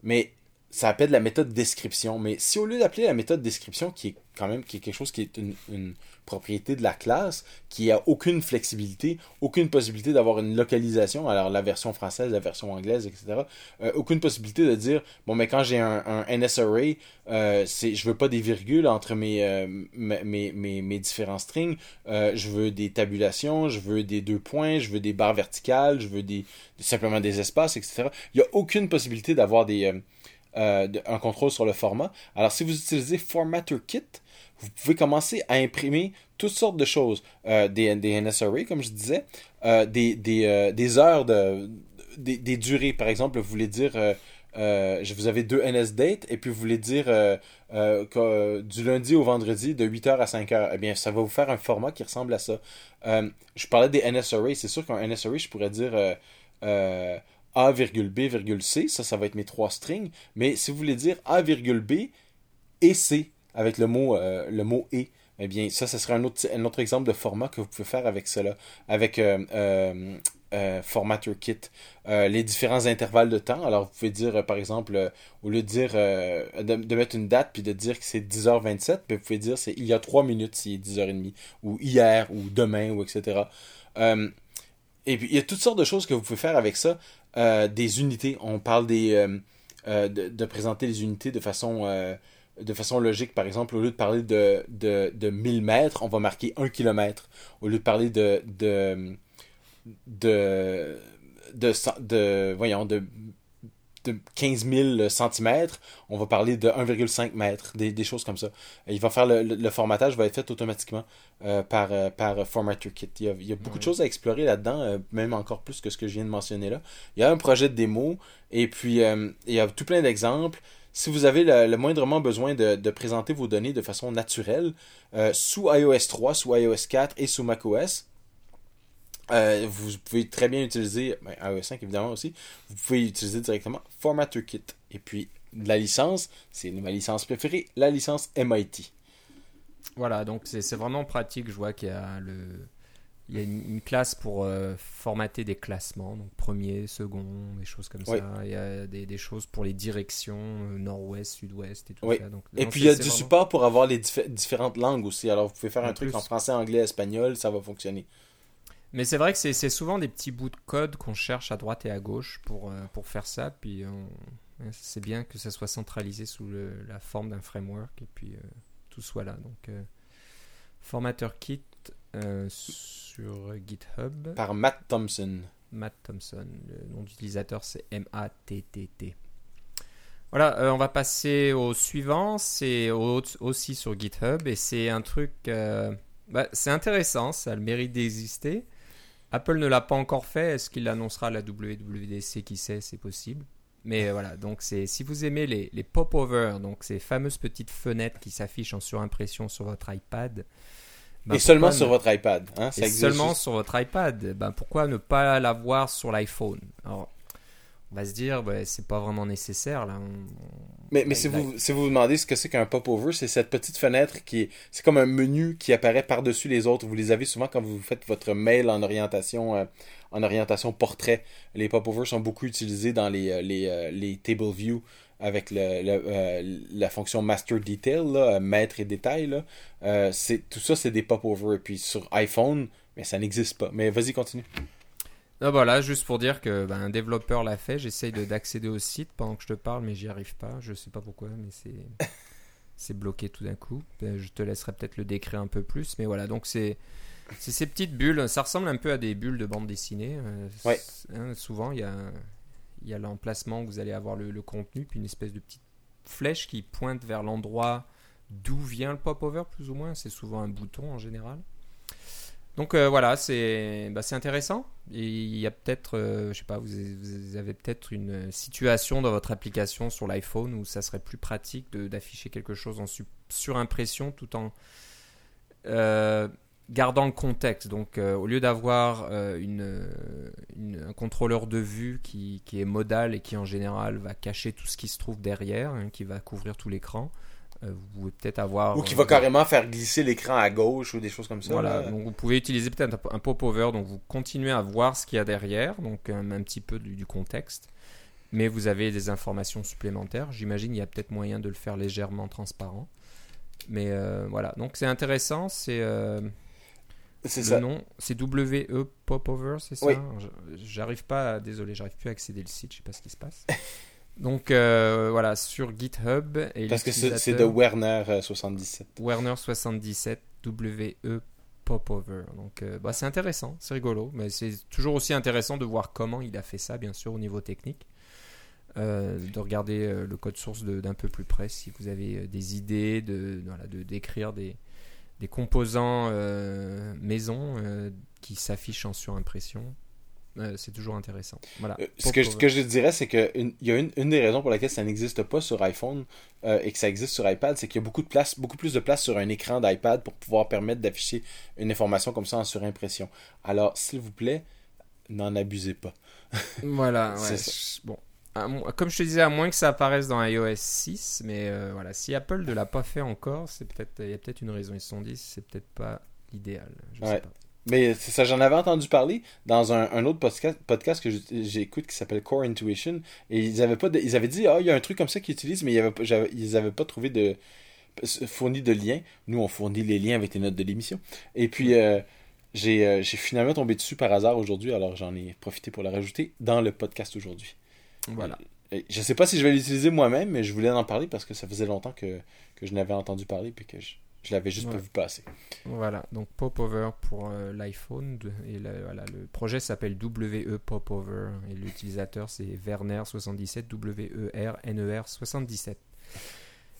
Speaker 2: Mais ça appelle la méthode description. Mais si au lieu d'appeler la méthode description, qui est quand même qui est quelque chose qui est une, propriété de la classe, qui a aucune flexibilité, aucune possibilité d'avoir une localisation, alors la version française, la version anglaise, etc., euh, aucune possibilité de dire, bon, mais quand j'ai un, un NSArray, euh, je veux pas des virgules entre mes, euh, mes, mes, mes, différents strings, euh, je veux des tabulations, je veux des deux points, je veux des barres verticales, je veux des, simplement des espaces, etc. Il n'y a aucune possibilité d'avoir des euh, un contrôle sur le format. Alors, si vous utilisez Formatter Kit, vous pouvez commencer à imprimer toutes sortes de choses. Euh, des, NSRA, comme je disais, euh, des, heures de. Des, durées, par exemple, vous voulez dire. vous avez deux NSDate et puis vous voulez dire que, du lundi au vendredi de 8h à 5h. Eh bien, ça va vous faire un format qui ressemble à ça. je parlais des NSRA. C'est sûr qu'un NSRA, je pourrais dire a, B, C, ça, ça va être mes trois strings. Mais si vous voulez dire A, B et C avec le mot, euh, le mot et, eh bien, ça, ce serait un autre, exemple de format que vous pouvez faire avec cela, avec euh, euh, Formatter Kit. les différents intervalles de temps. Alors, vous pouvez dire, par exemple, au lieu de dire, de, mettre une date puis de dire que c'est 10h27, ben, vous pouvez dire c'est il y a 3 minutes si est 10h30, ou hier, ou demain, ou etc. et puis, il y a toutes sortes de choses que vous pouvez faire avec ça. Euh, des unités. On parle des, euh, euh, de, présenter les unités de façon, de façon logique. Par exemple, au lieu de parler de, de, de 1000 mètres, on va marquer 1 km. Au lieu de parler de, de, de, de, voyons, de de 15 000 cm, on va parler de 1,5 m, des, des, choses comme ça. Il va faire le, le, formatage va être fait automatiquement euh, par, euh, par Formatter Kit. Il y a, il y a beaucoup de choses à explorer là-dedans, euh, même encore plus que ce que je viens de mentionner là. Il y a un projet de démo, et puis il y a tout plein d'exemples. Si vous avez le, le moindrement besoin de, de, présenter vos données de façon naturelle, sous iOS 3, sous iOS 4 et sous macOS, euh, vous pouvez très bien utiliser, ben, iOS 5 évidemment aussi, vous pouvez utiliser directement Formatter Kit. Et puis, la licence, c'est ma licence préférée, la licence MIT.
Speaker 1: Voilà, donc c'est vraiment pratique. Je vois qu'il y a, le, il y a une, classe pour euh, formater des classements, donc premier, second, des choses comme ça. Il y a des, des, choses pour les directions, euh, nord-ouest, sud-ouest et tout ça. Donc,
Speaker 2: et puis il y a du support pour avoir les différentes langues aussi. Alors vous pouvez faire un truc en français, anglais, espagnol, ça va fonctionner.
Speaker 1: Mais c'est vrai que c'est souvent des petits bouts de code qu'on cherche à droite et à gauche pour, euh, pour faire ça. Puis c'est bien que ça soit centralisé sous la forme d'un framework et puis euh, tout soit là. Donc, euh, formateur kit sur GitHub.
Speaker 2: Par Matt Thompson.
Speaker 1: Matt Thompson. Le nom d'utilisateur c'est M-A-T-T-T. Voilà, on va passer au suivant. C'est aussi sur GitHub et c'est un truc. Bah, c'est intéressant, ça a le mérite d'exister. Apple ne l'a pas encore fait. Est-ce qu'il l'annoncera à la WWDC Qui sait, c'est possible. Mais euh, voilà, donc c'est si vous aimez les, les pop-over, donc ces fameuses petites fenêtres qui s'affichent en surimpression sur votre iPad.
Speaker 2: Ben et seulement sur votre iPad. Hein,
Speaker 1: et seulement sur votre iPad. Ben pourquoi ne pas l'avoir sur l'iPhone? Alors, va se dire, ben, c'est pas vraiment nécessaire. Là.
Speaker 2: mais mais si, vous, si vous vous demandez ce que c'est qu'un pop-over, c'est cette petite fenêtre qui est. C'est comme un menu qui apparaît par-dessus les autres. Vous les avez souvent quand vous faites votre mail en orientation, euh, en orientation portrait. Les pop-overs sont beaucoup utilisés dans les, euh, les, euh, les table view avec le, la fonction master detail, là, maître et détail. Là. c'est, tout ça, c'est des pop-overs. Et puis sur iPhone, mais ça n'existe pas. Mais vas-y, continue.
Speaker 1: Ah voilà, juste pour dire que ben, un développeur l'a fait. J'essaye d'accéder au site pendant que je te parle, mais j'y arrive pas. Je sais pas pourquoi, mais c'est *laughs* c'est bloqué tout d'un coup. Ben, je te laisserai peut-être le décrire un peu plus, mais voilà. Donc c'est c'est ces petites bulles. Ça ressemble un peu à des bulles de bande dessinée. Euh,
Speaker 2: ouais.
Speaker 1: Hein, souvent, il y a il y a l'emplacement où vous allez avoir le, le, contenu, puis une espèce de petite flèche qui pointe vers l'endroit d'où vient le pop-over, plus ou moins. C'est souvent un bouton en général. Donc euh, voilà, c'est bah, intéressant. il y a peut-être, euh, je sais pas, vous, avez peut-être une situation dans votre application sur l'iPhone où ça serait plus pratique d'afficher quelque chose en surimpression tout en euh, gardant le contexte. Donc au lieu d'avoir un contrôleur de vue qui, est modal et qui en général va cacher tout ce qui se trouve derrière, hein, qui va couvrir tout l'écran, euh, vous pouvez peut-être avoir.
Speaker 2: Ou qui va euh, carrément faire glisser l'écran à gauche ou des choses comme ça.
Speaker 1: Voilà, donc vous pouvez utiliser peut-être un pop-over, donc vous continuez à voir ce qu'il y a derrière, donc un, petit peu du, contexte, mais vous avez des informations supplémentaires. J'imagine qu'il y a peut-être moyen de le faire légèrement transparent. Mais euh, voilà, donc c'est intéressant, c'est. c'est le ça. nom, c'est WE Popover, c'est ça? J'arrive pas, désolé, j'arrive plus à accéder au site, je sais pas ce qui se passe. *laughs* Donc euh, voilà, sur GitHub.
Speaker 2: Et Parce que c'est de Werner77.
Speaker 1: Euh, Werner77, WE Popover. Donc euh, bah, c'est intéressant, c'est rigolo. Mais c'est toujours aussi intéressant de voir comment il a fait ça, bien sûr, au niveau technique. de regarder le code source d'un peu plus près si vous avez des idées, de, voilà, de décrire des, des composants maison qui s'affichent en surimpression. Euh, c'est toujours intéressant. Voilà.
Speaker 2: Euh, ce, que, ce que je dirais, c'est qu'il y a une, une, des raisons pour laquelle ça n'existe pas sur iPhone euh, et que ça existe sur iPad, c'est qu'il y a beaucoup de place, beaucoup plus de place sur un écran d'iPad pour pouvoir permettre d'afficher une information comme ça en surimpression. Alors, s'il vous plaît, n'en abusez pas. *laughs*
Speaker 1: voilà. Ouais, bon. Comme je te disais, à moins que ça apparaisse dans iOS 6, mais voilà, si Apple ne l'a pas fait encore, c'est peut-être il y a peut-être une raison. Ils se sont dit c'est peut-être pas l'idéal. Je sais pas.
Speaker 2: Mais c'est ça, j'en avais entendu parler dans un, un autre podcast, podcast que j'écoute qui s'appelle Core Intuition. Et ils avaient, pas ils avaient dit, ah, il y a un truc comme ça qu'ils utilisent, mais ils n'avaient pas trouvé de fourni de liens. Nous, on fournit les liens avec les notes de l'émission. Et puis, euh, euh, j'ai finalement tombé dessus par hasard aujourd'hui, alors j'en ai profité pour la rajouter dans le podcast aujourd'hui.
Speaker 1: Voilà.
Speaker 2: Je je sais pas si je vais l'utiliser moi-même, mais je voulais en parler parce que ça faisait longtemps que, que je n'avais entendu parler puis que je, Je l'avais juste pas vu passer.
Speaker 1: Voilà, donc Popover pour euh, l'iPhone. Et voilà, le projet s'appelle WE Popover. Et l'utilisateur, c'est Werner77, W-E-R-N-E-R 77.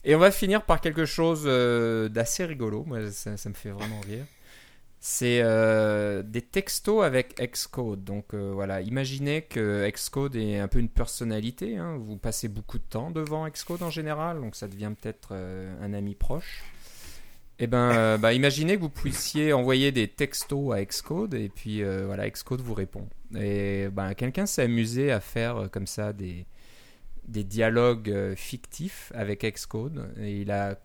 Speaker 1: Et on va finir par quelque chose euh, d'assez rigolo. Moi, ça, me fait vraiment rire. C'est euh, des textos avec Xcode. Donc voilà, imaginez que Xcode est un peu une personnalité. Hein. Vous passez beaucoup de temps devant Xcode en général, donc ça devient peut-être un ami proche. Eh ben, euh, bah, imaginez que vous puissiez envoyer des textos à Xcode et puis euh, voilà, Xcode vous répond. Et ben, quelqu'un s'est amusé à faire euh, comme ça des, des dialogues fictifs avec Xcode et il a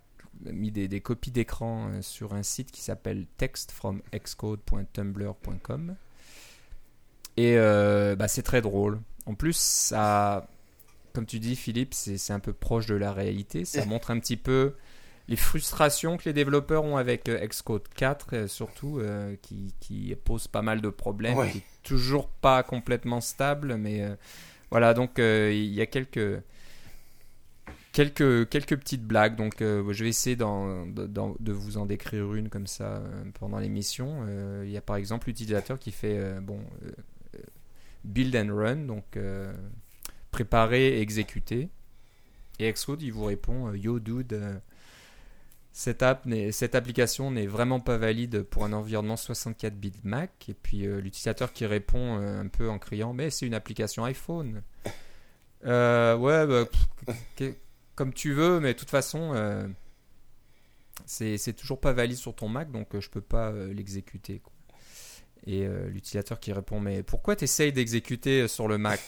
Speaker 1: mis des, copies d'écran sur un site qui s'appelle textfromxcode.tumblr.com et bah, c'est très drôle. En plus, ça, comme tu dis, Philippe, c'est un peu proche de la réalité. Ça *laughs* montre un petit peu les frustrations que les développeurs ont avec euh, Xcode 4, euh, surtout, euh, qui, qui, pose pas mal de problèmes, qui est toujours pas complètement stable, mais voilà, donc il y a quelques, quelques, quelques petites blagues, donc je vais essayer de vous en décrire une comme ça pendant l'émission. Il y a par exemple l'utilisateur qui fait, bon, build and run, donc préparer et exécuter. Et Xcode, il vous répond Yo dude, cette, app cette application n'est vraiment pas valide pour un environnement 64 bits Mac. Et puis euh, l'utilisateur qui répond euh, un peu en criant Mais c'est une application iPhone. Euh, ouais, bah, comme tu veux, mais de toute façon, c'est toujours pas valide sur ton Mac, donc je peux pas l'exécuter. Et l'utilisateur qui répond Mais pourquoi tu essayes d'exécuter sur le Mac?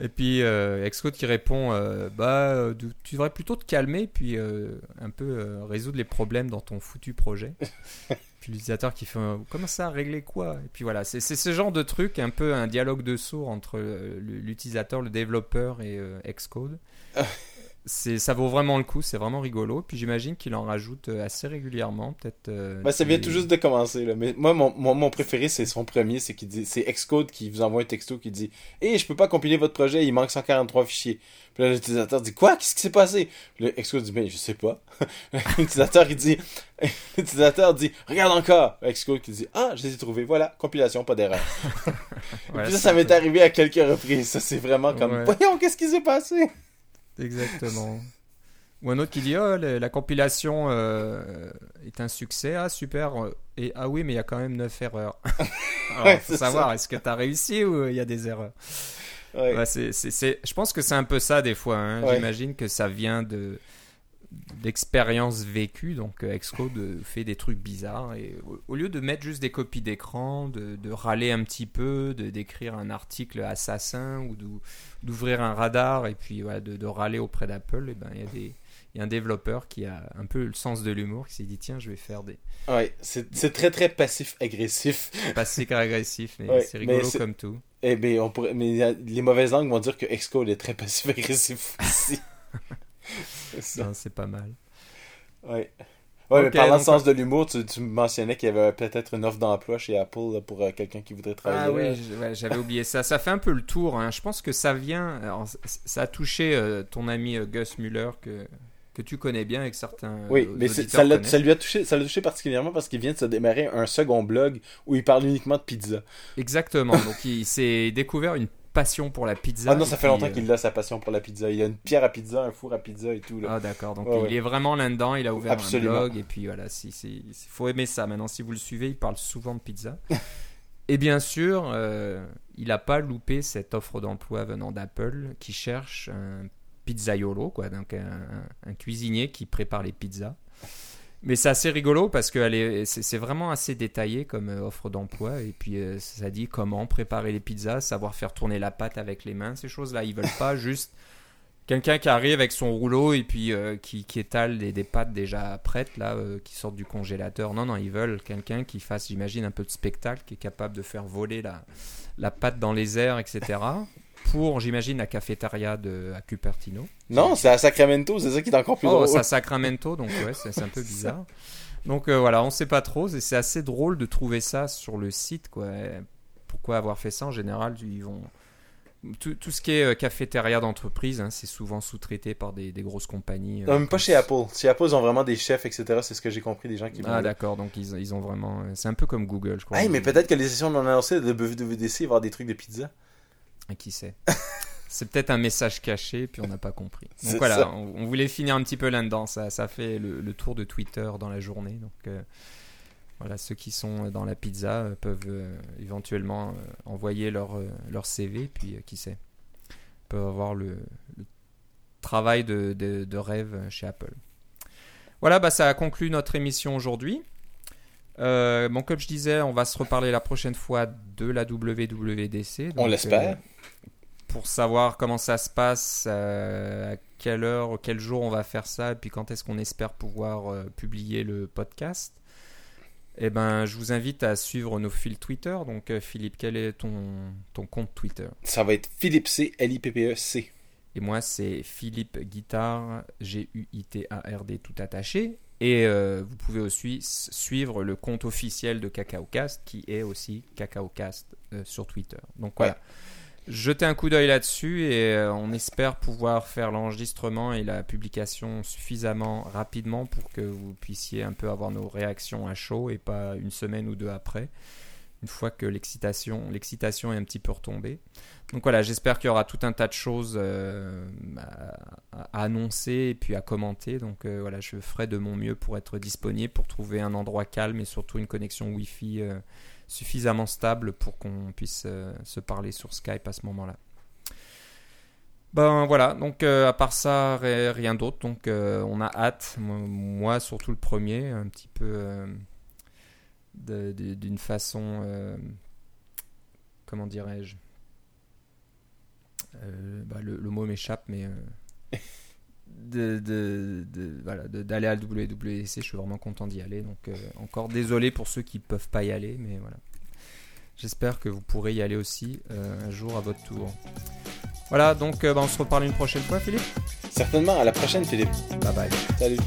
Speaker 1: Et puis euh, Xcode qui répond euh, bah euh, tu devrais plutôt te calmer puis euh, un peu résoudre les problèmes dans ton foutu projet. *laughs* puis l'utilisateur qui fait comment ça régler quoi? Et puis voilà, c'est ce genre de truc un peu un dialogue de sourds entre l'utilisateur, le développeur et Xcode. *laughs* c'est ça vaut vraiment le coup, c'est vraiment rigolo. Puis j'imagine qu'il en rajoute euh, assez régulièrement, peut-être. Euh,
Speaker 2: bah, ça vient tout juste de commencer là. Mais moi, mon, mon, préféré, c'est son premier, c'est qu'il dit, c'est Xcode qui vous envoie un texto qui dit, hé, je peux pas compiler votre projet, il manque 143 fichiers. Puis là, l'utilisateur dit, quoi, qu'est-ce qui s'est passé Le Xcode dit, ben, je sais pas. *laughs* l'utilisateur il dit, *laughs* l'utilisateur dit, regarde encore. Xcode qui dit, ah, je les ai trouvés, voilà, compilation, pas d'erreur. *laughs* puis ça, ça m'est arrivé à quelques reprises. Ça, c'est vraiment comme, voyons, qu'est-ce qui s'est passé
Speaker 1: Exactement. Ou un autre qui dit oh, la, compilation euh, est un succès, ah super, et ah oui, mais il y a quand même 9 erreurs. *laughs* Alors, faut savoir, est-ce que tu as réussi ou il y a des erreurs? Ouais. c'est, Je pense que c'est un peu ça des fois. Hein. J'imagine que ça vient de, d'expérience vécue. Donc euh, Xcode euh, fait des trucs bizarres. Et au, lieu de mettre juste des copies d'écran, de, râler un petit peu, de d'écrire un article assassin ou d'ouvrir un radar et puis de, râler auprès d'Apple, et eh ben il y a des il y a un développeur qui a un peu le sens de l'humour qui s'est dit tiens je vais faire des
Speaker 2: ouais c'est très très passif agressif *laughs*
Speaker 1: passif agressif mais c'est rigolo comme tout
Speaker 2: eh ben, on pourrait mais les mauvaises langues vont dire que Xcode est très passif agressif aussi *laughs*
Speaker 1: c'est pas mal.
Speaker 2: Ouais. Ouais, mais de sens de l'humour, tu, mentionnais qu'il y avait peut-être une offre d'emploi chez Apple pour euh, quelqu'un qui voudrait travailler.
Speaker 1: Ah oui, j'avais oublié ça. Ça fait un peu le tour. Hein. Je pense que ça vient. ça a touché euh, ton ami euh, Gus Muller que, que tu connais bien avec certains.
Speaker 2: Oui, mais ça, ça, lui a touché, ça l'a touché particulièrement parce qu'il vient de se démarrer un second blog où il parle uniquement de pizza.
Speaker 1: Exactement. Donc il s'est découvert une passion pour la pizza.
Speaker 2: Ah non, ça fait longtemps qu'il a sa passion pour la pizza. Il a une pierre à pizza, un four à pizza et tout. Là.
Speaker 1: Ah d'accord, donc il est vraiment là-dedans. Il a ouvert un blog et puis voilà, il faut aimer ça. Maintenant, si vous le suivez, il parle souvent de pizza. *laughs* et bien sûr, euh, il n'a pas loupé cette offre d'emploi venant d'Apple qui cherche un pizzaiolo, quoi, donc un cuisinier qui prépare les pizzas. Mais c'est assez rigolo parce que c'est vraiment assez détaillé comme euh, offre d'emploi. Et puis euh, ça dit comment préparer les pizzas, savoir faire tourner la pâte avec les mains, ces choses-là. Ils veulent pas *laughs* juste quelqu'un qui arrive avec son rouleau et puis euh, qui, étale des, pâtes déjà prêtes, là, qui sortent du congélateur. Non, non, ils veulent quelqu'un qui fasse, j'imagine, un peu de spectacle, qui est capable de faire voler la pâte dans les airs, etc pour, j'imagine, la cafétéria de, à Cupertino.
Speaker 2: Non, c'est à Sacramento, c'est ça qui est encore plus oh, drôle.
Speaker 1: c'est à Sacramento, donc ouais, c'est un peu *laughs* bizarre. Donc euh, voilà, on sait pas trop, et c'est assez drôle de trouver ça sur le site, quoi. Pourquoi avoir fait ça En général, ils vont, tout, tout ce qui est euh, cafétéria d'entreprise, hein, c'est souvent sous-traité par des, des grosses compagnies. euh,
Speaker 2: Non, même pas chez Apple. Chez Apple, ils ont vraiment des chefs, etc. C'est ce que j'ai compris des gens qui
Speaker 1: Ah d'accord, donc ils, ils ont vraiment... euh, C'est un peu comme Google, je crois.
Speaker 2: Hey, mais peut-être que les sessions non annoncées de WWDC, y avoir des trucs de pizza.
Speaker 1: Ah, Qui sait *laughs* C'est peut-être un message caché, puis on n'a pas compris. Donc voilà, on, on voulait finir un petit peu là-dedans. Ça, ça fait le, le tour de Twitter dans la journée. Donc euh, voilà, ceux qui sont dans la pizza euh, peuvent euh, éventuellement euh, envoyer leur, leur CV, puis qui sait peuvent avoir le, le travail de, de- de rêve chez Apple. Voilà, bah, ça a conclu notre émission aujourd'hui. Euh, bon, comme je disais, on va se reparler la prochaine fois de la WWDC.
Speaker 2: On l'espère.
Speaker 1: euh, pour savoir comment ça se passe, euh, à quelle heure, quel jour on va faire ça, et puis quand est-ce qu'on espère pouvoir euh, publier le podcast. Eh ben, je vous invite à suivre nos fils Twitter. Donc, Philippe, quel est ton, ton compte Twitter?
Speaker 2: Ça va être Philippe C, L-I-P-P-E-C.
Speaker 1: Et moi, c'est Philippe Guitard, G-U-I-T-A-R-D, tout attaché. Et euh, vous pouvez aussi suivre le compte officiel de CacaoCast, qui est aussi CacaoCast euh, sur Twitter. Donc voilà. Jetez un coup d'œil là-dessus et euh, on espère pouvoir faire l'enregistrement et la publication suffisamment rapidement pour que vous puissiez un peu avoir nos réactions à chaud et pas une semaine ou deux après, une fois que l'excitation, l'excitation est un petit peu retombée. Donc voilà, j'espère qu'il y aura tout un tas de choses euh, à, annoncer et puis à commenter. Donc euh, voilà, je ferai de mon mieux pour être disponible, pour trouver un endroit calme et surtout une connexion Wi-Fi euh, suffisamment stable pour qu'on puisse se parler sur Skype à ce moment-là. Ben voilà, donc à part ça, ri- rien d'autre. Donc on a hâte, moi, surtout le premier, un petit peu d'une façon, euh, comment dirais-je, euh, bah, le, le mot m'échappe, mais euh, de, de- de- voilà, d'aller à la WWDC, je suis vraiment content d'y aller. Donc encore désolé pour ceux qui peuvent pas y aller, mais voilà. J'espère que vous pourrez y aller aussi un jour à votre tour. Voilà, donc bah, on se reparle une prochaine fois, Philippe.
Speaker 2: Certainement, à la prochaine, Philippe.
Speaker 1: Bye bye.
Speaker 2: Salut.